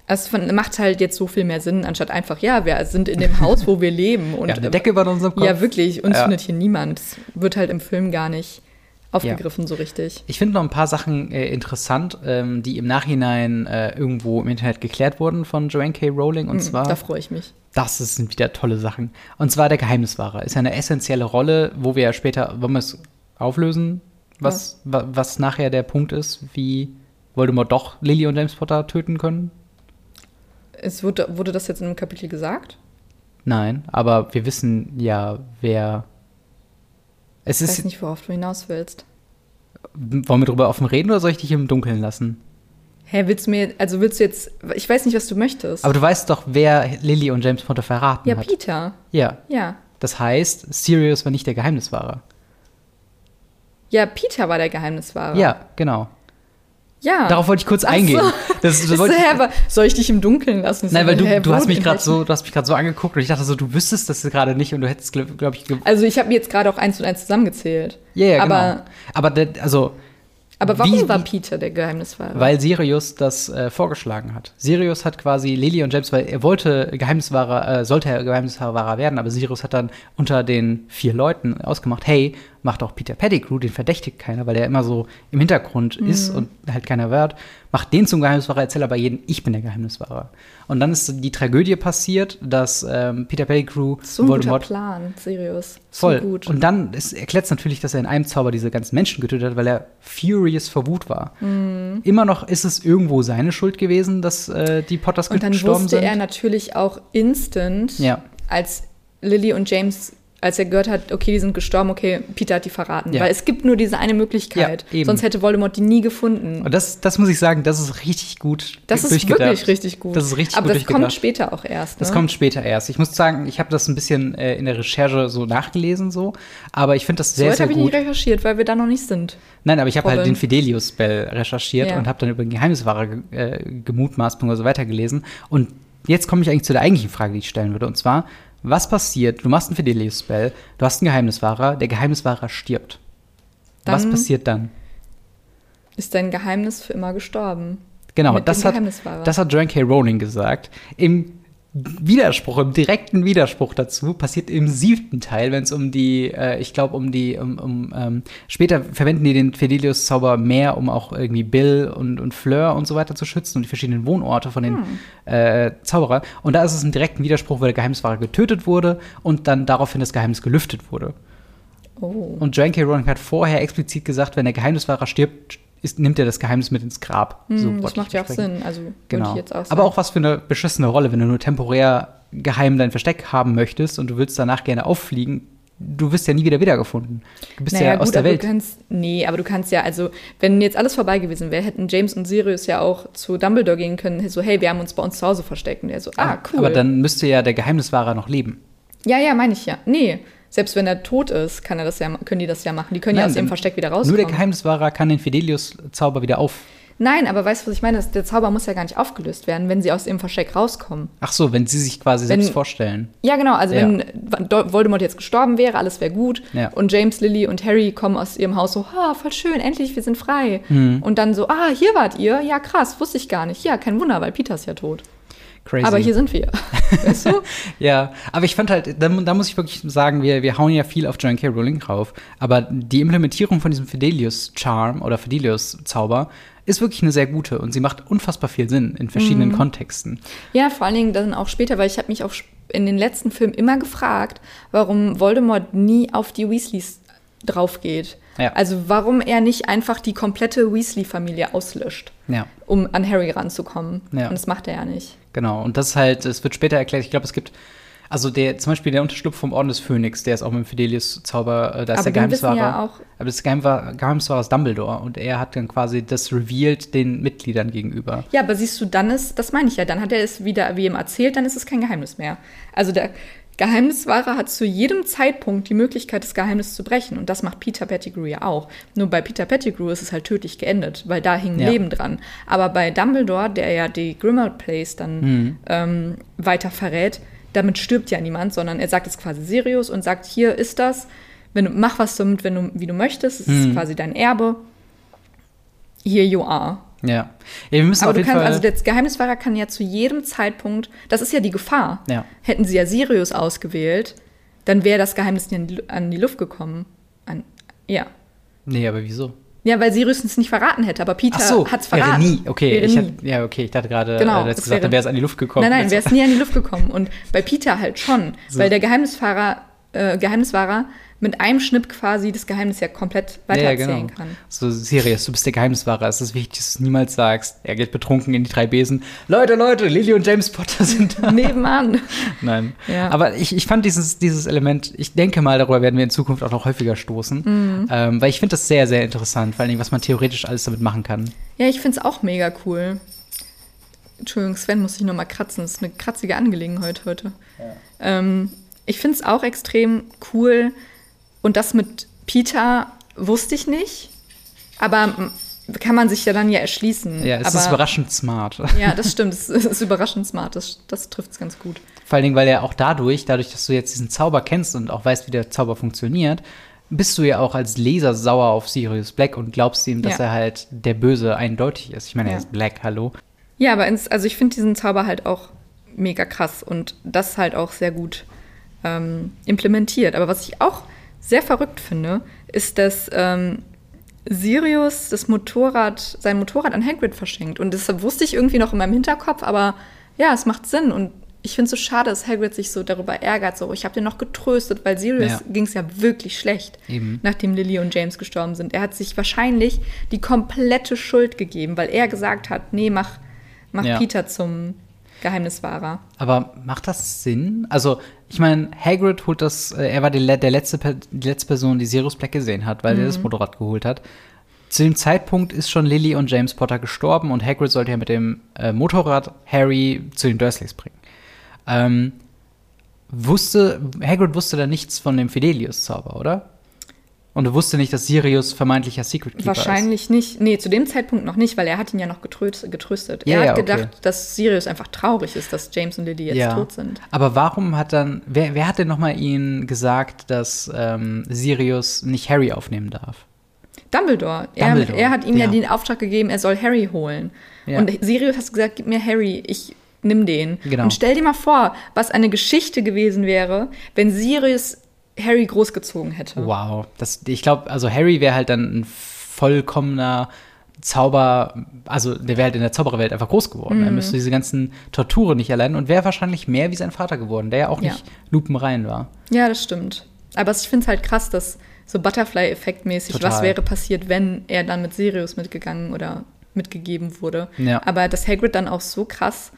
es macht halt jetzt so viel mehr Sinn, anstatt einfach, ja, wir sind in dem Haus, wo wir leben. Und ja eine Decke über unserem Kopf. Ja, wirklich, uns Ja. findet hier niemand. Das wird halt im Film gar nicht aufgegriffen so richtig. Ich finde noch ein paar Sachen äh, interessant, ähm, die im Nachhinein äh, irgendwo im Internet geklärt wurden von Joanne K. Rowling. Und Hm, zwar, Da freue ich mich. das sind wieder tolle Sachen. Und zwar der Geheimniswahrer. Ist ja eine essentielle Rolle, wo wir ja später, wollen wir es auflösen, was, wa, was nachher der Punkt ist, wie Voldemort doch Lily und James Potter töten können? Es wurde, wurde das jetzt in einem Kapitel gesagt? Nein, aber wir wissen ja, wer. Es Ich ist, weiß nicht, worauf du hinaus willst. Wollen wir drüber offen reden oder soll ich dich im Dunkeln lassen? Hä, willst du mir, also willst du jetzt, ich weiß nicht, was du möchtest. Aber du weißt doch, wer Lily und James Potter verraten ja, hat. Peter. Ja. Ja. Das heißt, Sirius war nicht der Geheimniswahrer. Ja, Peter war der Geheimniswahrer. Ja, genau. Ja. Darauf wollte ich kurz Ach so. eingehen. Das, das wollte hä, soll ich dich im Dunkeln lassen? Nein, weil du, hä, du hast mich gerade so, du hast mich gerade so angeguckt und ich dachte so, du wüsstest das gerade nicht und du hättest, glaube glaub ich, ge- Also ich habe mir jetzt gerade auch eins und eins zusammengezählt. ja, ja, aber, genau. Aber der, also, aber warum Wie- war Peter der Geheimniswahrer? weil Sirius das äh, vorgeschlagen hat. Sirius hat quasi Lily und James, weil er wollte Geheimniswahrer, äh, sollte er Geheimniswahrer werden, aber Sirius hat dann unter den vier Leuten ausgemacht, hey, macht auch Peter Pettigrew, den verdächtigt keiner, weil der immer so im Hintergrund Mhm. ist und halt keiner wird. Macht den zum Geheimniswahrer, erzähl aber jeden, ich bin der Geheimniswahrer. Und dann ist die Tragödie passiert, dass ähm, Peter Pettigrew so ein guter Voldemort Plan, Sirius. So Voll. gut. Und dann erklärt es natürlich, dass er in einem Zauber diese ganzen Menschen getötet hat, weil er furious vor Wut war. Mhm. Immer noch ist es irgendwo seine Schuld gewesen, dass äh, die Potters Und dann gestorben wusste sind. er natürlich auch instant, Ja. als Lily und James, als er gehört hat, okay, die sind gestorben, okay, Peter hat die verraten. Ja. Weil es gibt nur diese eine Möglichkeit. Ja. Sonst hätte Voldemort die nie gefunden. Und das, das muss ich sagen, das ist richtig gut Das ist wirklich richtig gut. Das ist richtig Aber gut das kommt später auch erst. Das ne? kommt später erst. Ich muss sagen, ich habe das ein bisschen äh, in der Recherche so nachgelesen, so, aber ich finde das So sehr, weit sehr habe ich nicht gut. recherchiert, weil wir da noch nicht sind. Nein, aber ich habe halt den Fidelius-Spell recherchiert Ja. und habe dann über den Geheimniswahrer ge äh, gemutmaßt bzw. weitergelesen. Und jetzt komme ich eigentlich zu der eigentlichen Frage, die ich stellen würde. Und zwar, was passiert? Du machst einen Fidelius-Spell, du hast einen Geheimniswahrer, der Geheimniswahrer stirbt. was Dann- passiert dann? Ist dein Geheimnis für immer gestorben? Genau, das hat, das hat Joanne K. Rowling gesagt. Im Widerspruch, im direkten Widerspruch dazu passiert im siebten Teil, wenn es um die, äh, ich glaube, um die, um, um ähm, später verwenden die den Fidelius-Zauber mehr, um auch irgendwie Bill und, und Fleur und so weiter zu schützen und die verschiedenen Wohnorte von den äh, Zauberer. Und da ist es im direkten Widerspruch, weil der Geheimniswahrer getötet wurde und dann daraufhin das Geheimnis gelüftet wurde. Oh. Und Joanne K. Rowling hat vorher explizit gesagt, wenn der Geheimniswahrer stirbt, ist, nimmt er das Geheimnis mit ins Grab. Hm, wollte das macht ja auch. Sinn. Also Genau. ich jetzt auch sagen. Aber auch was für eine beschissene Rolle, wenn du nur temporär geheim dein Versteck haben möchtest und du willst danach gerne auffliegen, du wirst ja nie wieder wiedergefunden. Du bist ja aus der aber Welt. Du kannst, nee, aber du kannst ja, also, wenn jetzt alles vorbei gewesen wäre, hätten James und Sirius ja auch zu Dumbledore gehen können, so, hey, wir haben uns bei uns zu Hause versteckt. Und der so, ah, cool. Aber dann müsste ja der Geheimniswahrer noch leben. ja, ja, meine ich ja. Nee, selbst wenn er tot ist, kann er das ja, können die das ja machen. Die können ja Nein, aus ihrem dann- Versteck wieder Nur rauskommen. der Geheimniswahrer kann den Fidelius-Zauber wieder auf. Nein, aber weißt du, was ich meine? Der Zauber muss ja gar nicht aufgelöst werden, wenn sie aus ihrem Versteck rauskommen. Ach so, wenn sie sich quasi Wenn- selbst vorstellen. Ja, genau. Also Ja. wenn Voldemort jetzt gestorben wäre, alles wäre gut. Ja. Und James, Lily und Harry kommen aus ihrem Haus so, ah, voll schön, endlich, wir sind frei. Mhm. Und dann so, ah, hier wart ihr? Ja, krass, wusste ich gar nicht. Ja, kein Wunder, weil Peter ist ja tot. Crazy. Aber hier sind wir. weißt du? Ja, aber ich fand halt, da, da muss ich wirklich sagen, wir, wir hauen ja viel auf Joan K. Rowling drauf, aber die Implementierung von diesem Fidelius-Charm oder Fidelius-Zauber ist wirklich eine sehr gute und sie macht unfassbar viel Sinn in verschiedenen Mhm. Kontexten. Ja, vor allen Dingen dann auch später, weil ich habe mich auch in den letzten Filmen immer gefragt, warum Voldemort nie auf die Weasleys drauf geht. Ja. Also warum er nicht einfach die komplette Weasley-Familie auslöscht, Ja, um an Harry ranzukommen. Ja. Und das macht er ja nicht. genau. Und das ist halt, es wird später erklärt, ich glaube, es gibt, also der, zum Beispiel der Unterschlupf vom Orden des Phönix, der ist auch mit dem Fidelius-Zauber, äh, da ist Aber der Geheimniswahrer. ja auch- aber das Geheimniswahrer ist Dumbledore und er hat dann quasi das revealed den Mitgliedern gegenüber. Ja, aber siehst du, dann ist, das meine ich ja, dann hat er es wieder wie ihm erzählt, dann ist es kein Geheimnis mehr. Also der Geheimniswahrer hat zu jedem Zeitpunkt die Möglichkeit, das Geheimnis zu brechen. Und das macht Peter Pettigrew ja auch. Nur bei Peter Pettigrew ist es halt tödlich geendet, weil da hing ein Ja. Leben dran. Aber bei Dumbledore, der ja die Grimmauld Place dann Mhm. ähm, weiter verrät, damit stirbt ja niemand, sondern er sagt es quasi Sirius und sagt, hier ist das, wenn du, mach was damit, wenn du, wie du möchtest, es ist Mhm. quasi dein Erbe. Here you are. Ja. ja wir müssen Aber auf du jeden kannst, Fall. also der Geheimniswahrer kann ja zu jedem Zeitpunkt, das ist ja die Gefahr. Ja. Hätten sie ja Sirius ausgewählt, dann wäre das Geheimnis nie an die, Luft gekommen. An, ja. nee, aber wieso? Ja, weil Sirius es nicht verraten hätte, aber Peter so, hat es wäre verraten. nie. Okay, Wäre ich nie. Hatte, ja, okay, ich dachte gerade, Genau, äh, das gesagt, wäre- dann wäre es an die Luft gekommen. Nein, nein, wäre es nie an die Luft gekommen. Und bei Peter halt schon, So. weil der Geheimnisfahrer, äh, Geheimniswahrer mit einem Schnipp quasi das Geheimnis ja komplett weitererzählen kann. So, Sirius, du bist der Geheimniswahrer. Es ist wichtig, dass du es niemals sagst. Er geht betrunken in die drei Besen. Leute, Leute, Lily und James Potter sind da. Nebenan. Nein. Ja. Aber ich, ich fand dieses, dieses Element, ich denke mal, darüber werden wir in Zukunft auch noch häufiger stoßen. Mhm. Ähm, weil ich finde das sehr, sehr interessant, vor allem, was man theoretisch alles damit machen kann. Ja, ich finde es auch mega cool. Entschuldigung, Sven muss ich noch mal kratzen. Das ist eine kratzige Angelegenheit heute. Ähm, ich finde es auch extrem cool. Und das mit Peter wusste ich nicht. Aber kann man sich ja dann ja erschließen. Ja, es aber, ist überraschend smart. Ja, das stimmt. Es ist, überraschend smart. Das, das trifft es ganz gut. Vor allen Dingen, weil er auch dadurch, dadurch, dass du jetzt diesen Zauber kennst und auch weißt, wie der Zauber funktioniert, bist du ja auch als Leser sauer auf Sirius Black und glaubst ihm, dass Ja. er halt der Böse eindeutig ist. Ich meine, er Ja. ist Black, hallo. Ja, aber ins, also ich finde diesen Zauber halt auch mega krass und das halt auch sehr gut ähm, implementiert. Aber was ich auch sehr verrückt finde, ist, dass ähm, Sirius das Motorrad, sein Motorrad an Hagrid verschenkt. Und das wusste ich irgendwie noch in meinem Hinterkopf, aber ja, es macht Sinn. Und ich finde es so schade, dass Hagrid sich so darüber ärgert. So, ich habe den noch getröstet, weil Sirius Ja. ging es ja wirklich schlecht, Eben. nachdem Lily und James gestorben sind. Er hat sich wahrscheinlich die komplette Schuld gegeben, weil er gesagt hat, nee, mach, mach Ja. Peter zum Geheimniswahrer. Aber macht das Sinn? Also, ich meine, Hagrid holt das, äh, er war die, der letzte, die letzte Person, die Sirius Black gesehen hat, weil er Mhm. das Motorrad geholt hat. Zu dem Zeitpunkt ist schon Lily und James Potter gestorben und Hagrid sollte ja mit dem äh, Motorrad Harry zu den Dursleys bringen. Ähm, wusste, Hagrid wusste da nichts von dem Fidelius-Zauber, oder? Und er wusste nicht, dass Sirius vermeintlicher Secret Keeper ist. Wahrscheinlich nicht. Nee, zu dem Zeitpunkt noch nicht, weil er hat ihn ja noch getröst, getröstet. Ja, er hat ja, okay. gedacht, dass Sirius einfach traurig ist, dass James und Lily jetzt tot sind. Aber warum hat dann, wer, wer hat denn nochmal ihnen gesagt, dass ähm, Sirius nicht Harry aufnehmen darf? Dumbledore. Dumbledore, Er, er hat ihm ja. ja. den Auftrag gegeben, er soll Harry holen. Ja. Und Sirius hat gesagt, gib mir Harry, ich nimm den. Genau. Und stell dir mal vor, was eine Geschichte gewesen wäre, wenn Sirius Harry großgezogen hätte. Wow. Das, ich glaube, also Harry wäre halt dann ein vollkommener Zauber, also der wäre halt in der Zaubererwelt einfach groß geworden. Mhm. Er müsste diese ganzen Torturen nicht erleiden und wäre wahrscheinlich mehr wie sein Vater geworden, der ja auch Ja. nicht lupenrein war. Ja, das stimmt. Aber ich finde es halt krass, dass so Butterfly-Effekt-mäßig, was wäre passiert, wenn er dann mit Sirius mitgegangen oder mitgegeben wurde. Ja. Aber dass Hagrid dann auch so krass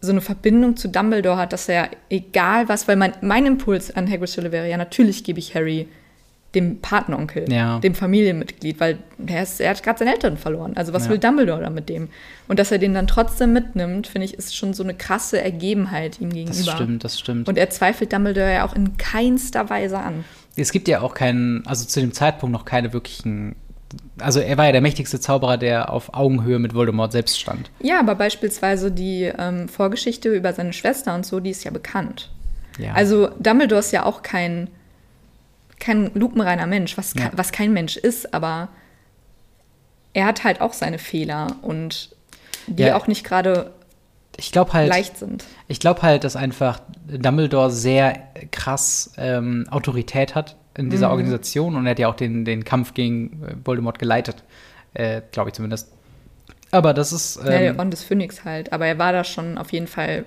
so eine Verbindung zu Dumbledore hat, dass er egal was, weil mein, mein Impuls an Hagrid's Stelle wäre, ja, natürlich gebe ich Harry dem Patenonkel, Ja. dem Familienmitglied, weil der ist, er hat gerade seine Eltern verloren. Also was Ja. will Dumbledore da mit dem? Und dass er den dann trotzdem mitnimmt, finde ich, ist schon so eine krasse Ergebenheit ihm gegenüber. Das stimmt, das stimmt. Und er zweifelt Dumbledore ja auch in keinster Weise an. es gibt ja auch keinen, also zu dem Zeitpunkt noch keine wirklichen. Also er war ja der mächtigste Zauberer, der auf Augenhöhe mit Voldemort selbst stand. Ja, aber beispielsweise die ähm, Vorgeschichte über seine Schwester und so, die ist ja bekannt. Ja. Also Dumbledore ist ja auch kein, kein lupenreiner Mensch, was, Ja. was kein Mensch ist, aber er hat halt auch seine Fehler und die Ja. auch nicht gerade ich glaube halt, leicht sind. ich glaube halt, dass einfach Dumbledore sehr krass ähm, Autorität hat in Mhm. dieser Organisation und er hat ja auch den, den Kampf gegen äh, Voldemort geleitet, äh, glaube ich zumindest. Aber das ist ja, der ähm, Orden des Phönix halt, aber er war da schon auf jeden Fall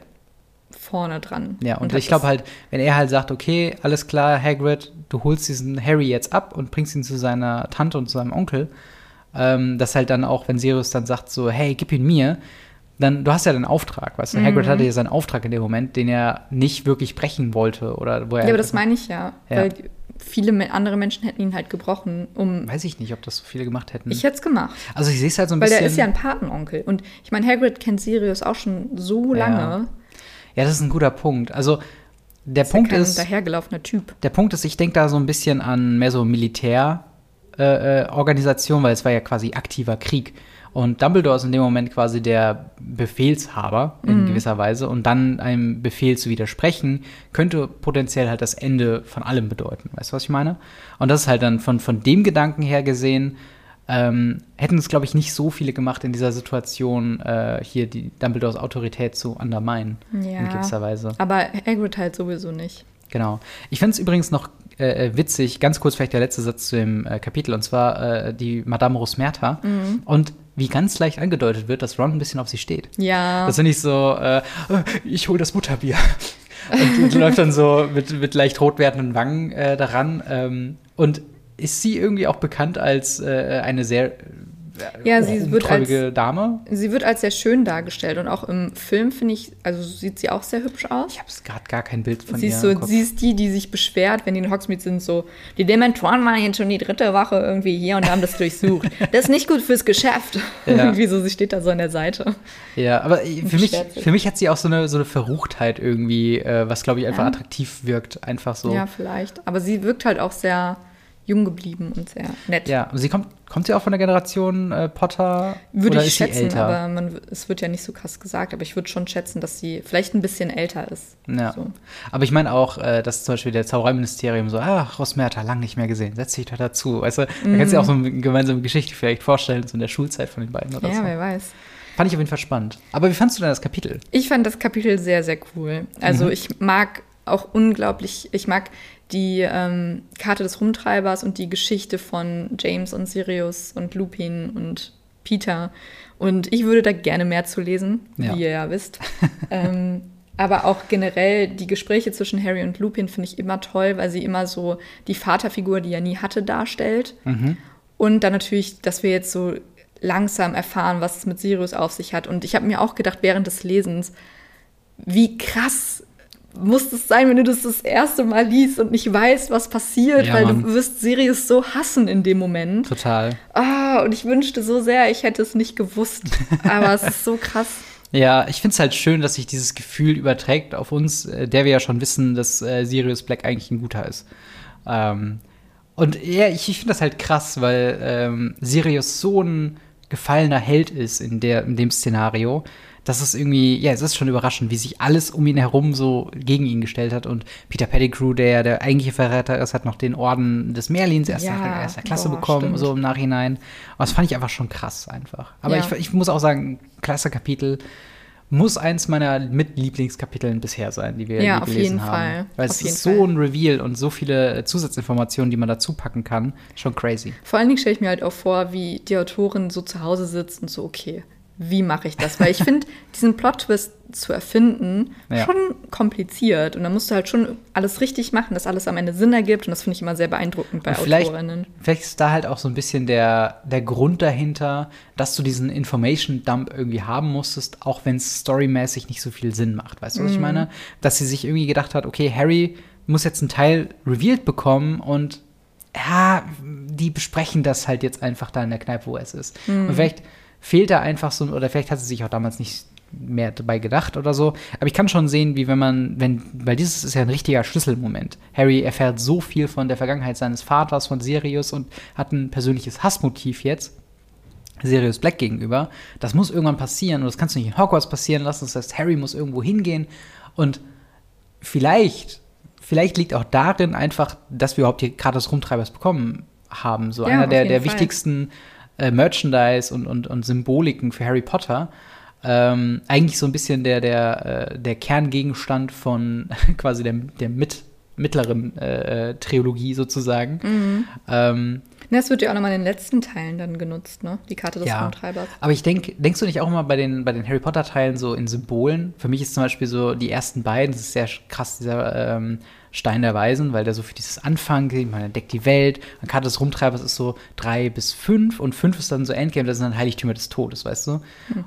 vorne dran. Ja, und, hat ich glaube halt, wenn er halt sagt, okay, alles klar, Hagrid, du holst diesen Harry jetzt ab und bringst ihn zu seiner Tante und zu seinem Onkel, ähm, dass halt dann auch, wenn Sirius dann sagt so, hey, gib ihn mir, dann, du hast ja den Auftrag, weißt du, Mhm. Hagrid hatte ja seinen Auftrag in dem Moment, den er nicht wirklich brechen wollte oder wo er Ja, aber das meine ich ja, Ja. weil viele andere Menschen hätten ihn halt gebrochen, um. Weiß ich nicht, ob das so viele gemacht hätten. Ich hätte es gemacht. also ich sehe es halt so ein Weil bisschen. der ist ja ein Patenonkel. Und ich meine, Hagrid kennt Sirius auch schon so Ja. lange. ja, das ist ein guter Punkt. Also der Ist Punkt ja ist, dahergelaufener Typ. Der Punkt ist, ich denke da so ein bisschen an mehr so Militärorganisation, äh, Organisation, weil es war ja quasi aktiver Krieg. Und Dumbledore ist in dem Moment quasi der Befehlshaber in gewisser Weise. Und dann einem Befehl zu widersprechen, könnte potenziell halt das Ende von allem bedeuten. Weißt du, was ich meine? Und das ist halt dann von, von dem Gedanken her gesehen, ähm, hätten es, glaube ich, nicht so viele gemacht in dieser Situation, äh, hier die Dumbledores Autorität zu underminen. In Ja. gewisser Weise. Aber Hagrid halt sowieso nicht. Genau. Ich finde es übrigens noch äh, äh, witzig, ganz kurz vielleicht der letzte Satz zu dem äh, Kapitel, und zwar äh, die Madame Rosmerta. Und wie ganz leicht angedeutet wird, dass Ron ein bisschen auf sie steht. Ja. Das finde ich so, äh, ich hole das Butterbier. und, und läuft dann so mit, mit leicht rot werdenden Wangen äh, daran. Ähm, und ist sie irgendwie auch bekannt als äh, eine sehr äh, Ja, sie wird umtreibige Dame? Sie wird als sehr schön dargestellt und auch im Film finde ich, also sieht sie auch sehr hübsch aus. Ich habe gerade gar kein Bild von Sie ihr. ist, so, sie ist die, die sich beschwert, wenn die in Hogsmeade sind, so, die Dementoren waren jetzt schon die dritte Woche irgendwie hier und haben das durchsucht. Das ist nicht gut fürs Geschäft. Ja. irgendwie so, sie steht da so an der Seite. Ja, aber für mich, für mich hat sie auch so eine, so eine Verruchtheit irgendwie, äh, was glaube ich einfach Ja. attraktiv wirkt. Einfach so. Ja, vielleicht. Aber sie wirkt halt auch sehr jung geblieben und sehr nett. Ja, sie kommt, kommt sie auch von der Generation äh, Potter? Würde oder ich ist sie schätzen, älter? aber man, es wird ja nicht so krass gesagt. Aber ich würde schon schätzen, dass sie vielleicht ein bisschen älter ist. Ja. So. Aber ich meine auch, äh, dass zum Beispiel der Zaubereiministerium so, ach, Rosmerta, lang nicht mehr gesehen, setz dich da dazu. Weißt du, da kannst du dir auch so eine gemeinsame Geschichte vielleicht vorstellen, so in der Schulzeit von den beiden oder Ja, so. wer weiß. Fand ich auf jeden Fall spannend. Aber wie fandst du denn das Kapitel? Ich fand das Kapitel sehr, sehr cool. Also Mhm. ich mag auch unglaublich, ich mag die ähm, Karte des Rumtreibers und die Geschichte von James und Sirius und Lupin und Peter. Und ich würde da gerne mehr zu lesen, Ja. wie ihr ja wisst. ähm, aber auch generell die Gespräche zwischen Harry und Lupin finde ich immer toll, weil sie immer so die Vaterfigur, die er nie hatte, darstellt. Und dann natürlich, dass wir jetzt so langsam erfahren, was es mit Sirius auf sich hat. Und ich habe mir auch gedacht, während des Lesens, wie krass muss es sein, wenn du das das erste Mal liest und nicht weißt, was passiert, Ja, weil Mann. du wirst Sirius so hassen in dem Moment. Total. Ah, und ich wünschte so sehr, ich hätte es nicht gewusst. Aber es ist so krass. Ja, ich finde es halt schön, dass sich dieses Gefühl überträgt auf uns, äh, der wir ja schon wissen, dass äh, Sirius Black eigentlich ein guter ist. Ähm, und ja, ich, ich finde das halt krass, weil ähm, Sirius so ein gefallener Held ist in, der, in dem Szenario, dass es irgendwie, ja, es ist schon überraschend, wie sich alles um ihn herum so gegen ihn gestellt hat. Und Peter Pettigrew, der der eigentliche Verräter ist, hat noch den Orden des Merlins erster, Ja, erster Klasse boah, bekommen, stimmt. so im Nachhinein. Und das fand ich einfach schon krass einfach. Aber Ja. ich, ich muss auch sagen, klasse Kapitel. Muss eins meiner Mitlieblingskapiteln bisher sein, die wir Ja, gelesen jeden haben. Fall. Weil Auf es ist so Fall. ein Reveal und so viele Zusatzinformationen, die man dazu packen kann. Schon crazy. Vor allen Dingen stelle ich mir halt auch vor, wie die Autorin so zu Hause sitzt und so, okay, wie mache ich das? Weil ich finde, diesen Plot-Twist zu erfinden Ja. schon kompliziert. Und da musst du halt schon alles richtig machen, dass alles am Ende Sinn ergibt. Und das finde ich immer sehr beeindruckend bei Und vielleicht, Autorinnen. vielleicht ist da halt auch so ein bisschen der, der Grund dahinter, dass du diesen Information Dump irgendwie haben musstest, auch wenn es storymäßig nicht so viel Sinn macht. Weißt du, was ich meine? Dass sie sich irgendwie gedacht hat, okay, Harry muss jetzt einen Teil revealed bekommen und ja, die besprechen das halt jetzt einfach da in der Kneipe, wo es ist. Und vielleicht fehlt da einfach so, oder vielleicht hat sie sich auch damals nicht mehr dabei gedacht oder so. Aber ich kann schon sehen, wie wenn man, wenn, weil dieses ist ja ein richtiger Schlüsselmoment. Harry erfährt so viel von der Vergangenheit seines Vaters, von Sirius und hat ein persönliches Hassmotiv jetzt. Sirius Black gegenüber. Das muss irgendwann passieren und das kannst du nicht in Hogwarts passieren lassen. Das heißt, Harry muss irgendwo hingehen und vielleicht, vielleicht liegt auch darin einfach, dass wir überhaupt hier gerade das Rumtreibers bekommen haben. So Ja, einer der, der Fall. wichtigsten äh, Merchandise und, und, und Symboliken für Harry Potter. Ähm, eigentlich so ein bisschen der, der, äh, der Kerngegenstand von quasi der, der mit, mittleren äh, äh, Trilogie sozusagen. Mhm. Ähm, Das wird ja auch nochmal in den letzten Teilen dann genutzt, ne? Die Karte des Ja. Aber ich denke, denkst du nicht auch immer bei den, bei den Harry Potter-Teilen so in Symbolen? Für mich ist zum Beispiel so die ersten beiden, das ist sehr krass, dieser ähm, Stein der Weisen, weil der so für dieses Anfang, ich meine, er deckt die Welt. Und Karte des Rumtreibers ist so drei bis fünf und fünf ist dann so Endgame, das sind dann Heiligtümer des Todes, weißt du?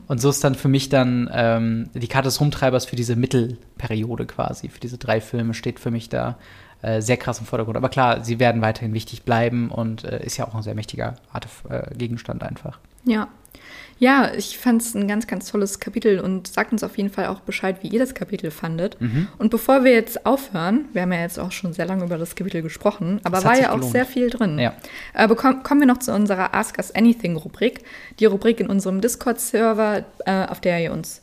Und so ist dann für mich dann ähm, die Karte des Rumtreibers für diese Mittelperiode quasi, für diese drei Filme steht für mich da äh, sehr krass im Vordergrund. Aber klar, sie werden weiterhin wichtig bleiben und äh, ist ja auch ein sehr mächtiger Art äh, Gegenstand einfach. Ja. Ja, ich fand es ein ganz, ganz tolles Kapitel und sagt uns auf jeden Fall auch Bescheid, wie ihr das Kapitel fandet. Mhm. Und bevor wir jetzt aufhören, wir haben ja jetzt auch schon sehr lange über das Kapitel gesprochen, aber war ja auch gelohnt. sehr viel drin. Ja. Äh, bekomm, kommen wir noch zu unserer Ask Us Anything Rubrik. Die Rubrik in unserem Discord-Server, äh, auf der ihr uns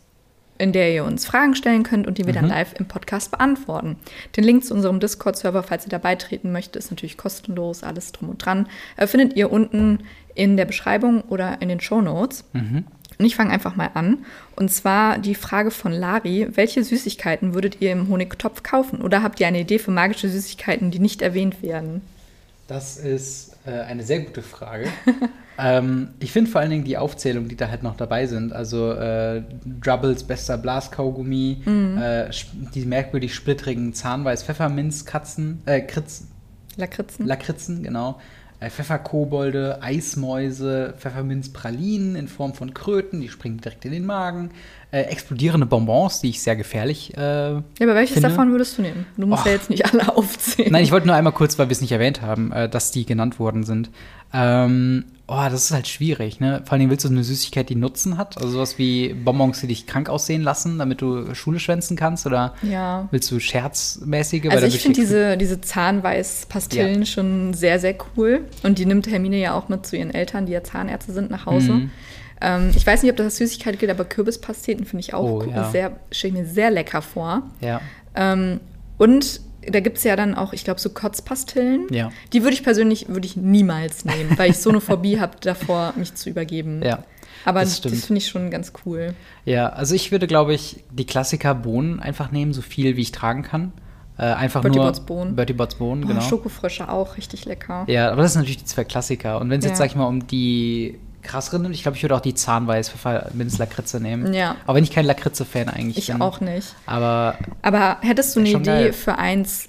in der ihr uns Fragen stellen könnt und die wir dann live im Podcast beantworten. Den Link zu unserem Discord-Server, falls ihr da beitreten möchtet, ist natürlich kostenlos, alles drum und dran. Äh, findet ihr unten in der Beschreibung oder in den Show Notes. Und ich fange einfach mal an. Und zwar die Frage von Lari: Welche Süßigkeiten würdet ihr im Honigtopf kaufen? Oder habt ihr eine Idee für magische Süßigkeiten, die nicht erwähnt werden? Das ist äh, eine sehr gute Frage. ähm, ich finde vor allen Dingen die Aufzählung, die da halt noch dabei sind. Also äh, Drubbles bester Blaskaugummi, äh, sch- die merkwürdig splittrigen Zahnweiß-Pfefferminz-Katzen, äh, Kritz, Lakritzen? Lakritzen, genau. Äh, Pfefferkobolde, Eismäuse, Pfefferminzpralinen in Form von Kröten, die springen direkt in den Magen. Äh, explodierende Bonbons, die ich sehr gefährlich äh, ja, aber welches finde- davon würdest du nehmen? Du musst Och. ja jetzt nicht alle aufzählen. Nein, ich wollte nur einmal kurz, weil wir es nicht erwähnt haben, äh, dass die genannt worden sind. Ähm, oh, das ist halt schwierig, ne? Vor allem willst du eine Süßigkeit, die Nutzen hat? Also sowas wie Bonbons, die dich krank aussehen lassen, damit du Schule schwänzen kannst? Oder ja. willst du scherzmäßige? Also ich finde diese, diese Zahnweiß-Pastillen schon sehr, sehr cool. Und die nimmt Hermine ja auch mit zu ihren Eltern, die ja Zahnärzte sind, nach Hause. Mhm. Ähm, ich weiß nicht, ob das als Süßigkeit gilt, aber Kürbispasteten finde ich auch Oh, cool. ja. Sehr, stelle ich mir sehr lecker vor. Ja, Ähm, und da gibt es ja dann auch, ich glaube, so Kotzpastillen. Ja. Die würde ich persönlich würde ich niemals nehmen, weil ich so eine Phobie habe davor, mich zu übergeben. ja. Aber das das, finde ich schon ganz cool. Ja, also ich würde, glaube ich, die Klassiker Bohnen einfach nehmen, so viel wie ich tragen kann. Äh, einfach Bertie nur Botts Bohnen. Bertie Botts Bohnen, Oh, genau. Schokofrische auch richtig lecker. Ja, aber das sind natürlich die zwei Klassiker. Und wenn es jetzt, Ja. sag ich mal, um die krasseren nimmt, ich glaube, ich würde auch die Zahnweiß Pfefferminz Lakritze nehmen. Ja. Aber wenn ich kein Lakritze-Fan eigentlich Ich bin. auch nicht. Aber Aber hättest du eine Idee geil. für eins,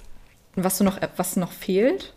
was du noch, was noch fehlt?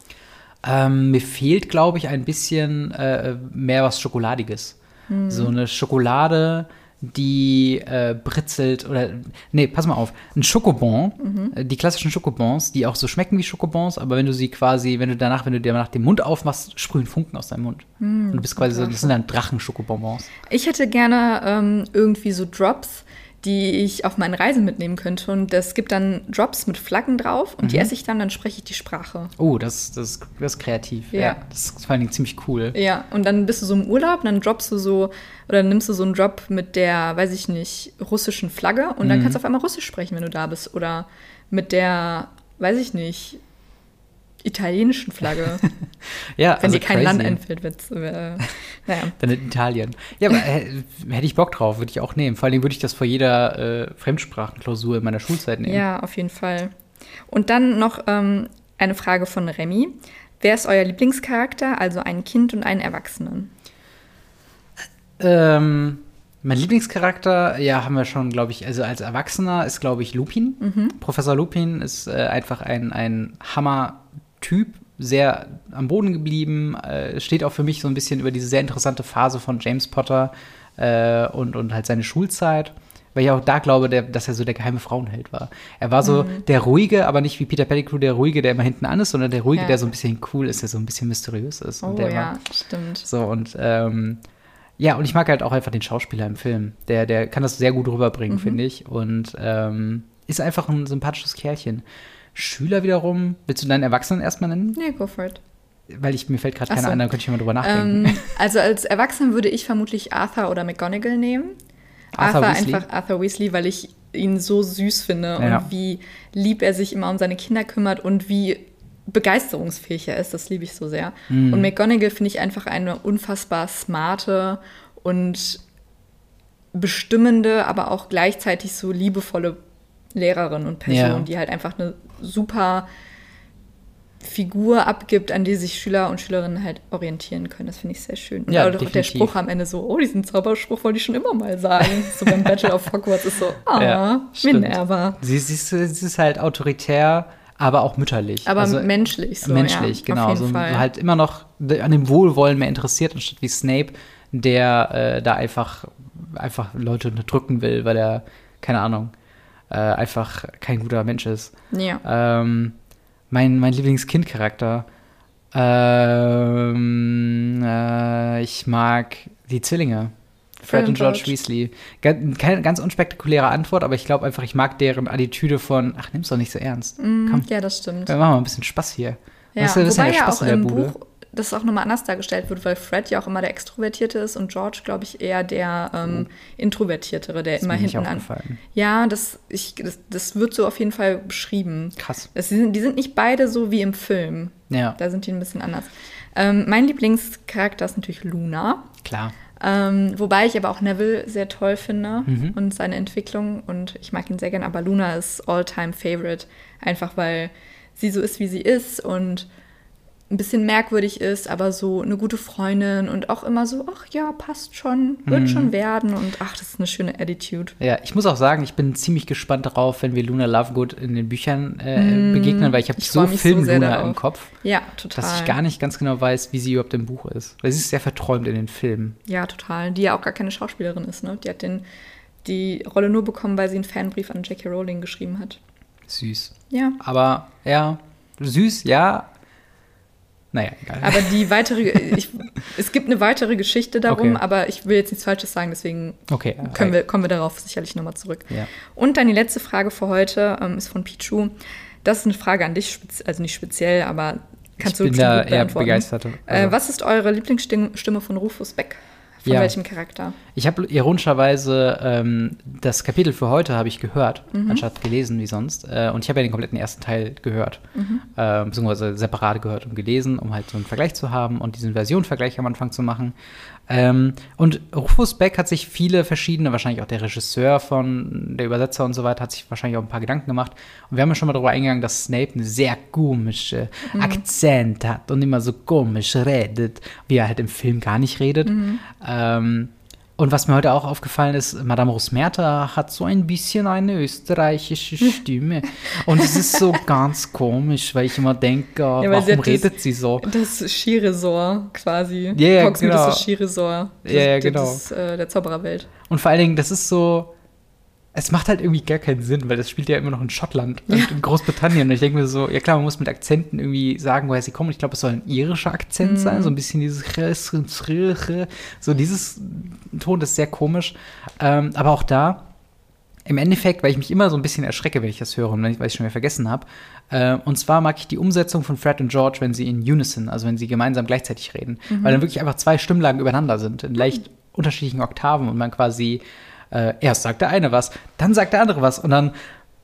ähm, mir fehlt, glaube ich, ein bisschen äh, mehr was Schokoladiges. Hm. So eine Schokolade, die äh, britzelt oder. Nee, pass mal auf. Ein Schokobon, Mhm. äh, die klassischen Schokobons, die auch so schmecken wie Schokobons, aber wenn du sie quasi, wenn du danach, wenn du dir danach den Mund aufmachst, sprühen Funken aus deinem Mund. Hm, Und du bist quasi so, das sind dann Drachen-Schokobonbons. Ich hätte gerne ähm, irgendwie so Drops, die ich auf meinen Reisen mitnehmen könnte. Und es gibt dann Drops mit Flaggen drauf und Mhm. die esse ich dann, dann spreche ich die Sprache. Oh, das, das, das ist kreativ. Ja. Ja. Das ist vor allen Dingen ziemlich cool. Ja, und dann bist du so im Urlaub und dann droppst du so, oder nimmst du so einen Drop mit der, weiß ich nicht, russischen Flagge und Mhm. dann kannst du auf einmal Russisch sprechen, wenn du da bist. Oder mit der, weiß ich nicht, italienischen Flagge. Ja, wenn also dir kein crazy. Land einfällt, wird's, äh, naja. Dann in Italien. Ja, aber äh, hätte ich Bock drauf, würde ich auch nehmen. Vor allen Dingen würde ich das vor jeder äh, Fremdsprachenklausur in meiner Schulzeit nehmen. Ja, auf jeden Fall. Und dann noch ähm, eine Frage von Remy. Wer ist euer Lieblingscharakter, also ein Kind und einen Erwachsenen? Ähm, Mein Lieblingscharakter, ja, haben wir schon, glaube ich, also als Erwachsener ist, glaube ich, Lupin. Mhm. Professor Lupin ist äh, einfach ein, ein Hammer-Typ, sehr am Boden geblieben, äh, steht auch für mich so ein bisschen über diese sehr interessante Phase von James Potter äh, und, und halt seine Schulzeit. Weil ich auch da glaube, der, dass er so der geheime Frauenheld war. Er war so Mhm. der Ruhige, aber nicht wie Peter Pettigrew der Ruhige, der immer hinten an ist, sondern der Ruhige, Ja. der so ein bisschen cool ist, der so ein bisschen mysteriös ist. Oh und der ja, immer- stimmt. so, und ähm, ja, und ich mag halt auch einfach den Schauspieler im Film. Der, der kann das sehr gut rüberbringen, Mhm. finde ich. Und ähm, ist einfach ein sympathisches Kerlchen. Schüler wiederum, willst du deinen Erwachsenen erstmal nennen? Nee, go for it. Weil ich, mir fällt gerade keiner so. ein, da könnte ich mal drüber nachdenken. Ähm, also als Erwachsenen würde ich vermutlich Arthur oder McGonagall nehmen. Arthur Arthur, einfach Arthur Weasley, weil ich ihn so süß finde Ja. und wie lieb er sich immer um seine Kinder kümmert und wie begeisterungsfähig er ist. Das liebe ich so sehr. Mhm. Und McGonagall finde ich einfach eine unfassbar smarte und bestimmende, aber auch gleichzeitig so liebevolle Lehrerin und Person, Ja. die halt einfach eine super Figur abgibt, an die sich Schüler und Schülerinnen halt orientieren können. Das finde ich sehr schön. Und Ja, auch der. Spruch am Ende so, oh, diesen Zauberspruch wollte ich schon immer mal sagen. So beim Battle of Hogwarts ist so, ah, Ja. Minerva. Sie, sie, ist, sie ist halt autoritär, aber auch mütterlich. Aber Also, menschlich so, menschlich, ja, genau. Auf jeden so, Fall. so halt immer noch an dem Wohlwollen mehr interessiert, anstatt wie Snape, der äh, da einfach, einfach Leute unterdrücken will, weil er, keine Ahnung, äh, einfach kein guter Mensch ist. ja. Ähm, mein, mein Lieblingskind-Charakter. Ähm, äh, ich mag die Zwillinge. Fred und George, Weasley. Ganz, keine ganz unspektakuläre Antwort, aber ich glaube einfach, ich mag deren Attitüde von, ach, nimm's doch nicht so ernst. Mm, Komm, ja, das stimmt. wir machen mal ein bisschen Spaß hier. Ja, das ist ja wobei ja Spaß auch in der im Bude. Buch das auch nochmal anders dargestellt wird, weil Fred ja auch immer der Extrovertierte ist und George, glaube ich, eher der ähm, Introvertiertere, der Oh. ist immer hinten an. Ja, das, ich, das, das wird so auf jeden Fall beschrieben. Krass. Das, die, sind, die sind nicht beide so wie im Film. Ja, Da sind die ein bisschen anders. Ähm, mein Lieblingscharakter ist natürlich Luna. klar. Ähm, wobei ich aber auch Neville sehr toll finde Mhm. und seine Entwicklung und ich mag ihn sehr gern, aber Luna ist all-time favorite, einfach weil sie so ist, wie sie ist und ein bisschen merkwürdig ist, aber so eine gute Freundin und auch immer so, ach ja, passt schon, wird Mhm. schon werden und ach, das ist eine schöne Attitude. Ja, ich muss auch sagen, ich bin ziemlich gespannt darauf, wenn wir Luna Lovegood in den Büchern äh, begegnen, weil ich habe so Film so Luna darauf. im Kopf, Ja, total. dass ich gar nicht ganz genau weiß, wie sie überhaupt im Buch ist. Weil sie ist sehr verträumt in den Filmen. Ja, total. Die ja auch gar keine Schauspielerin ist, ne? Die hat den, die Rolle nur bekommen, weil sie einen Fanbrief an J.K. Rowling geschrieben hat. Süß. Ja. Aber ja, süß, ja. Naja, egal. Aber die weitere, ich, es gibt eine weitere Geschichte darum, Okay. aber ich will jetzt nichts Falsches sagen, deswegen okay. können wir, kommen wir darauf sicherlich nochmal zurück. Ja. Und dann die letzte Frage für heute ähm, ist von Pichu. Das ist eine Frage an dich, also nicht speziell, aber kannst ich du bin da eher beantworten. begeistert. Äh, Also, was ist eure Lieblingsstimme von Rufus Beck? Von Ja. welchem Charakter? Ich habe ironischerweise ähm, das Kapitel für heute habe ich gehört, Mhm. anstatt gelesen wie sonst. Äh, und ich habe ja den kompletten ersten Teil gehört, Mhm. äh, beziehungsweise separat gehört und gelesen, um halt so einen Vergleich zu haben und diesen Versionvergleich am Anfang zu machen. Ähm, und Rufus Beck hat sich viele verschiedene, wahrscheinlich auch der Regisseur von der Übersetzer und so weiter, hat sich wahrscheinlich auch ein paar Gedanken gemacht. Und wir haben ja schon mal darüber eingegangen, dass Snape einen sehr komischen Akzent hat und immer so komisch redet, wie er halt im Film gar nicht redet. Ähm, und was mir heute auch aufgefallen ist, Madame Rosmerta hat so ein bisschen eine österreichische Stimme. Und es ist so ganz komisch, weil ich immer denke, sie warum das- redet sie so? Das Skiresort quasi. Ja, ja, Hogsmeade genau. ist das Skiresort. Das, Ja, ja, das, genau. Das, äh, der Zaubererwelt. Und vor allen Dingen, das ist so. Es macht halt irgendwie gar keinen Sinn, weil das spielt ja immer noch in Schottland und in Großbritannien. Und ich denke mir so, ja klar, man muss mit Akzenten irgendwie sagen, woher sie kommen. Ich glaube, es soll ein irischer Akzent sein, so ein bisschen dieses so dieses Ton, das ist sehr komisch. Ähm, aber auch da, im Endeffekt, weil ich mich immer so ein bisschen erschrecke, wenn ich das höre und ich, weil ich schon wieder vergessen habe. Äh, und zwar mag ich die Umsetzung von Fred und George, wenn sie in Unison, also wenn sie gemeinsam gleichzeitig reden. Weil dann wirklich einfach zwei Stimmlagen übereinander sind, in leicht unterschiedlichen Oktaven und man quasi äh, erst sagt der eine was, dann sagt der andere was und dann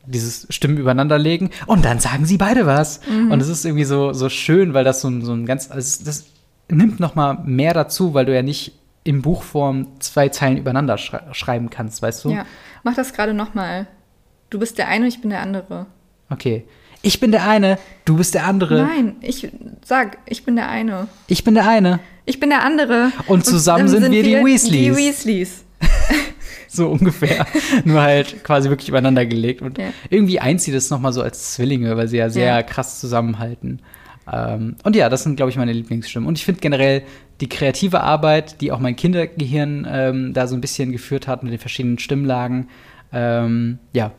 dieses Stimmen übereinander legen und dann sagen sie beide was. Und es ist irgendwie so, so schön, weil das so ein, so ein ganz, also das nimmt noch mal mehr dazu, weil du ja nicht in Buchform zwei Zeilen übereinander schrei schreiben kannst, weißt du? Ja. Mach das gerade nochmal. Du bist der eine, ich bin der andere. Okay. Ich bin der eine, du bist der andere. Nein, ich sag, ich bin der eine. Ich bin der eine. Ich bin der andere. Und zusammen dann sind wir die Weasleys. Die Weasleys. so ungefähr. Nur halt quasi wirklich übereinander gelegt. Und Ja. irgendwie eint sie das nochmal so als Zwillinge, weil sie ja sehr Ja. krass zusammenhalten. Ähm, und ja, das sind, glaube ich, meine Lieblingsstimmen. Und ich finde generell die kreative Arbeit, die auch mein Kindergehirn ähm, da so ein bisschen geführt hat mit den verschiedenen Stimmlagen, ähm, ja,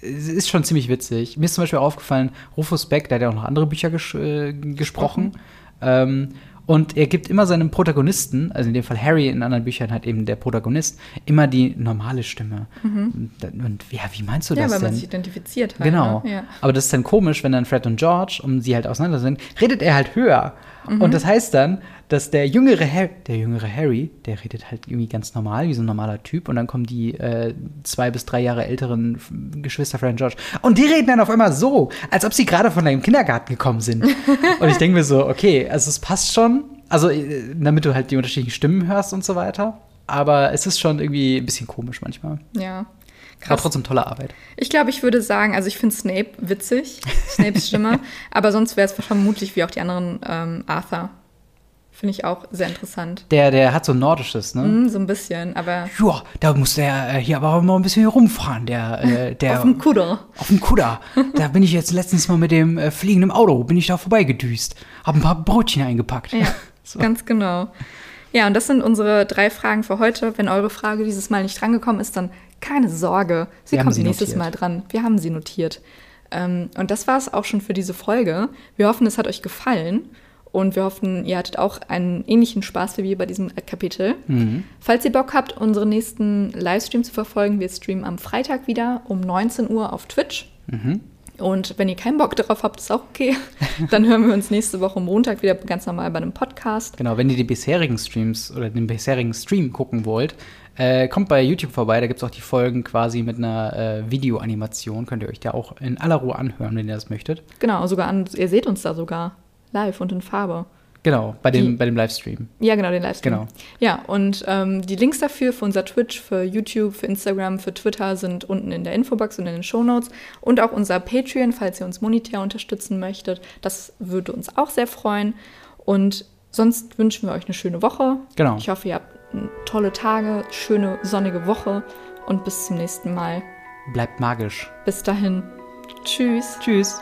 es ist schon ziemlich witzig. Mir ist zum Beispiel aufgefallen, Rufus Beck, der hat ja auch noch andere Bücher ges äh, gesprochen. Ähm, und er gibt immer seinem Protagonisten, also in dem Fall Harry, in anderen Büchern halt eben der Protagonist, immer die normale Stimme. Und, und ja, wie meinst du Mhm. Ja, das weil denn? man sich identifiziert hat. Genau. Ne? Ja. Aber das ist dann komisch, wenn dann Fred und George, um sie halt auseinander sind, redet er halt höher. Mhm. Und das heißt dann, dass der jüngere, Harry, der jüngere Harry, der redet halt irgendwie ganz normal, wie so ein normaler Typ. Und dann kommen die äh, zwei bis drei Jahre älteren Geschwister und George. Und die reden dann auf einmal so, als ob sie gerade von einem Kindergarten gekommen sind. und ich denke mir so, okay, also es passt schon. Also, äh, damit du halt die unterschiedlichen Stimmen hörst und so weiter. Aber es ist schon irgendwie ein bisschen komisch manchmal. ja. Krass. trotzdem tolle Arbeit. Ich glaube, ich würde sagen, also ich finde Snape witzig, Snapes Stimme, aber sonst wäre es vermutlich wie auch die anderen ähm, Arthur. Finde ich auch sehr interessant. Der, der hat so ein nordisches, ne? Hm, so ein bisschen, aber Ja, da muss der äh, hier aber auch mal ein bisschen rumfahren, der, äh, der auf dem Kuder. auf dem Kutter. da bin ich jetzt letztens mal mit dem äh, fliegenden Auto, bin ich da vorbeigedüst, hab ein paar Brötchen eingepackt. Ja, So. ganz genau. Ja, und das sind unsere drei Fragen für heute. Wenn eure Frage dieses Mal nicht drangekommen ist, dann keine Sorge. Sie Wir kommt sie nächstes notiert. Mal dran. Wir haben sie notiert. Ähm, und das war es auch schon für diese Folge. Wir hoffen, es hat euch gefallen. Und wir hoffen, ihr hattet auch einen ähnlichen Spaß wie wir bei diesem äh, Kapitel. Mhm. Falls ihr Bock habt, unseren nächsten Livestream zu verfolgen, wir streamen am Freitag wieder um 19 Uhr auf Twitch. Mhm. Und wenn ihr keinen Bock darauf habt, ist auch okay. Dann hören wir uns nächste Woche Montag wieder ganz normal bei einem Podcast. Genau, wenn ihr die bisherigen Streams oder den bisherigen Stream gucken wollt, äh, kommt bei YouTube vorbei, da gibt es auch die Folgen quasi mit einer äh, Videoanimation. Könnt ihr euch da auch in aller Ruhe anhören, wenn ihr das möchtet. Genau, sogar an, ihr seht uns da sogar live und in Farbe. Genau, bei dem, Die- bei dem Livestream. Ja, genau, den Livestream. Genau. Ja, und ähm, die Links dafür für unser Twitch, für YouTube, für Instagram, für Twitter sind unten in der Infobox und in den Shownotes. Und auch unser Patreon, falls ihr uns monetär unterstützen möchtet. Das würde uns auch sehr freuen. Und sonst wünschen wir euch eine schöne Woche. Genau. Ich hoffe, ihr habt tolle Tage, schöne sonnige Woche und bis zum nächsten Mal. Bleibt magisch. Bis dahin. Tschüss. Tschüss.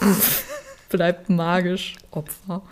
Bleibt magisch, Opfer.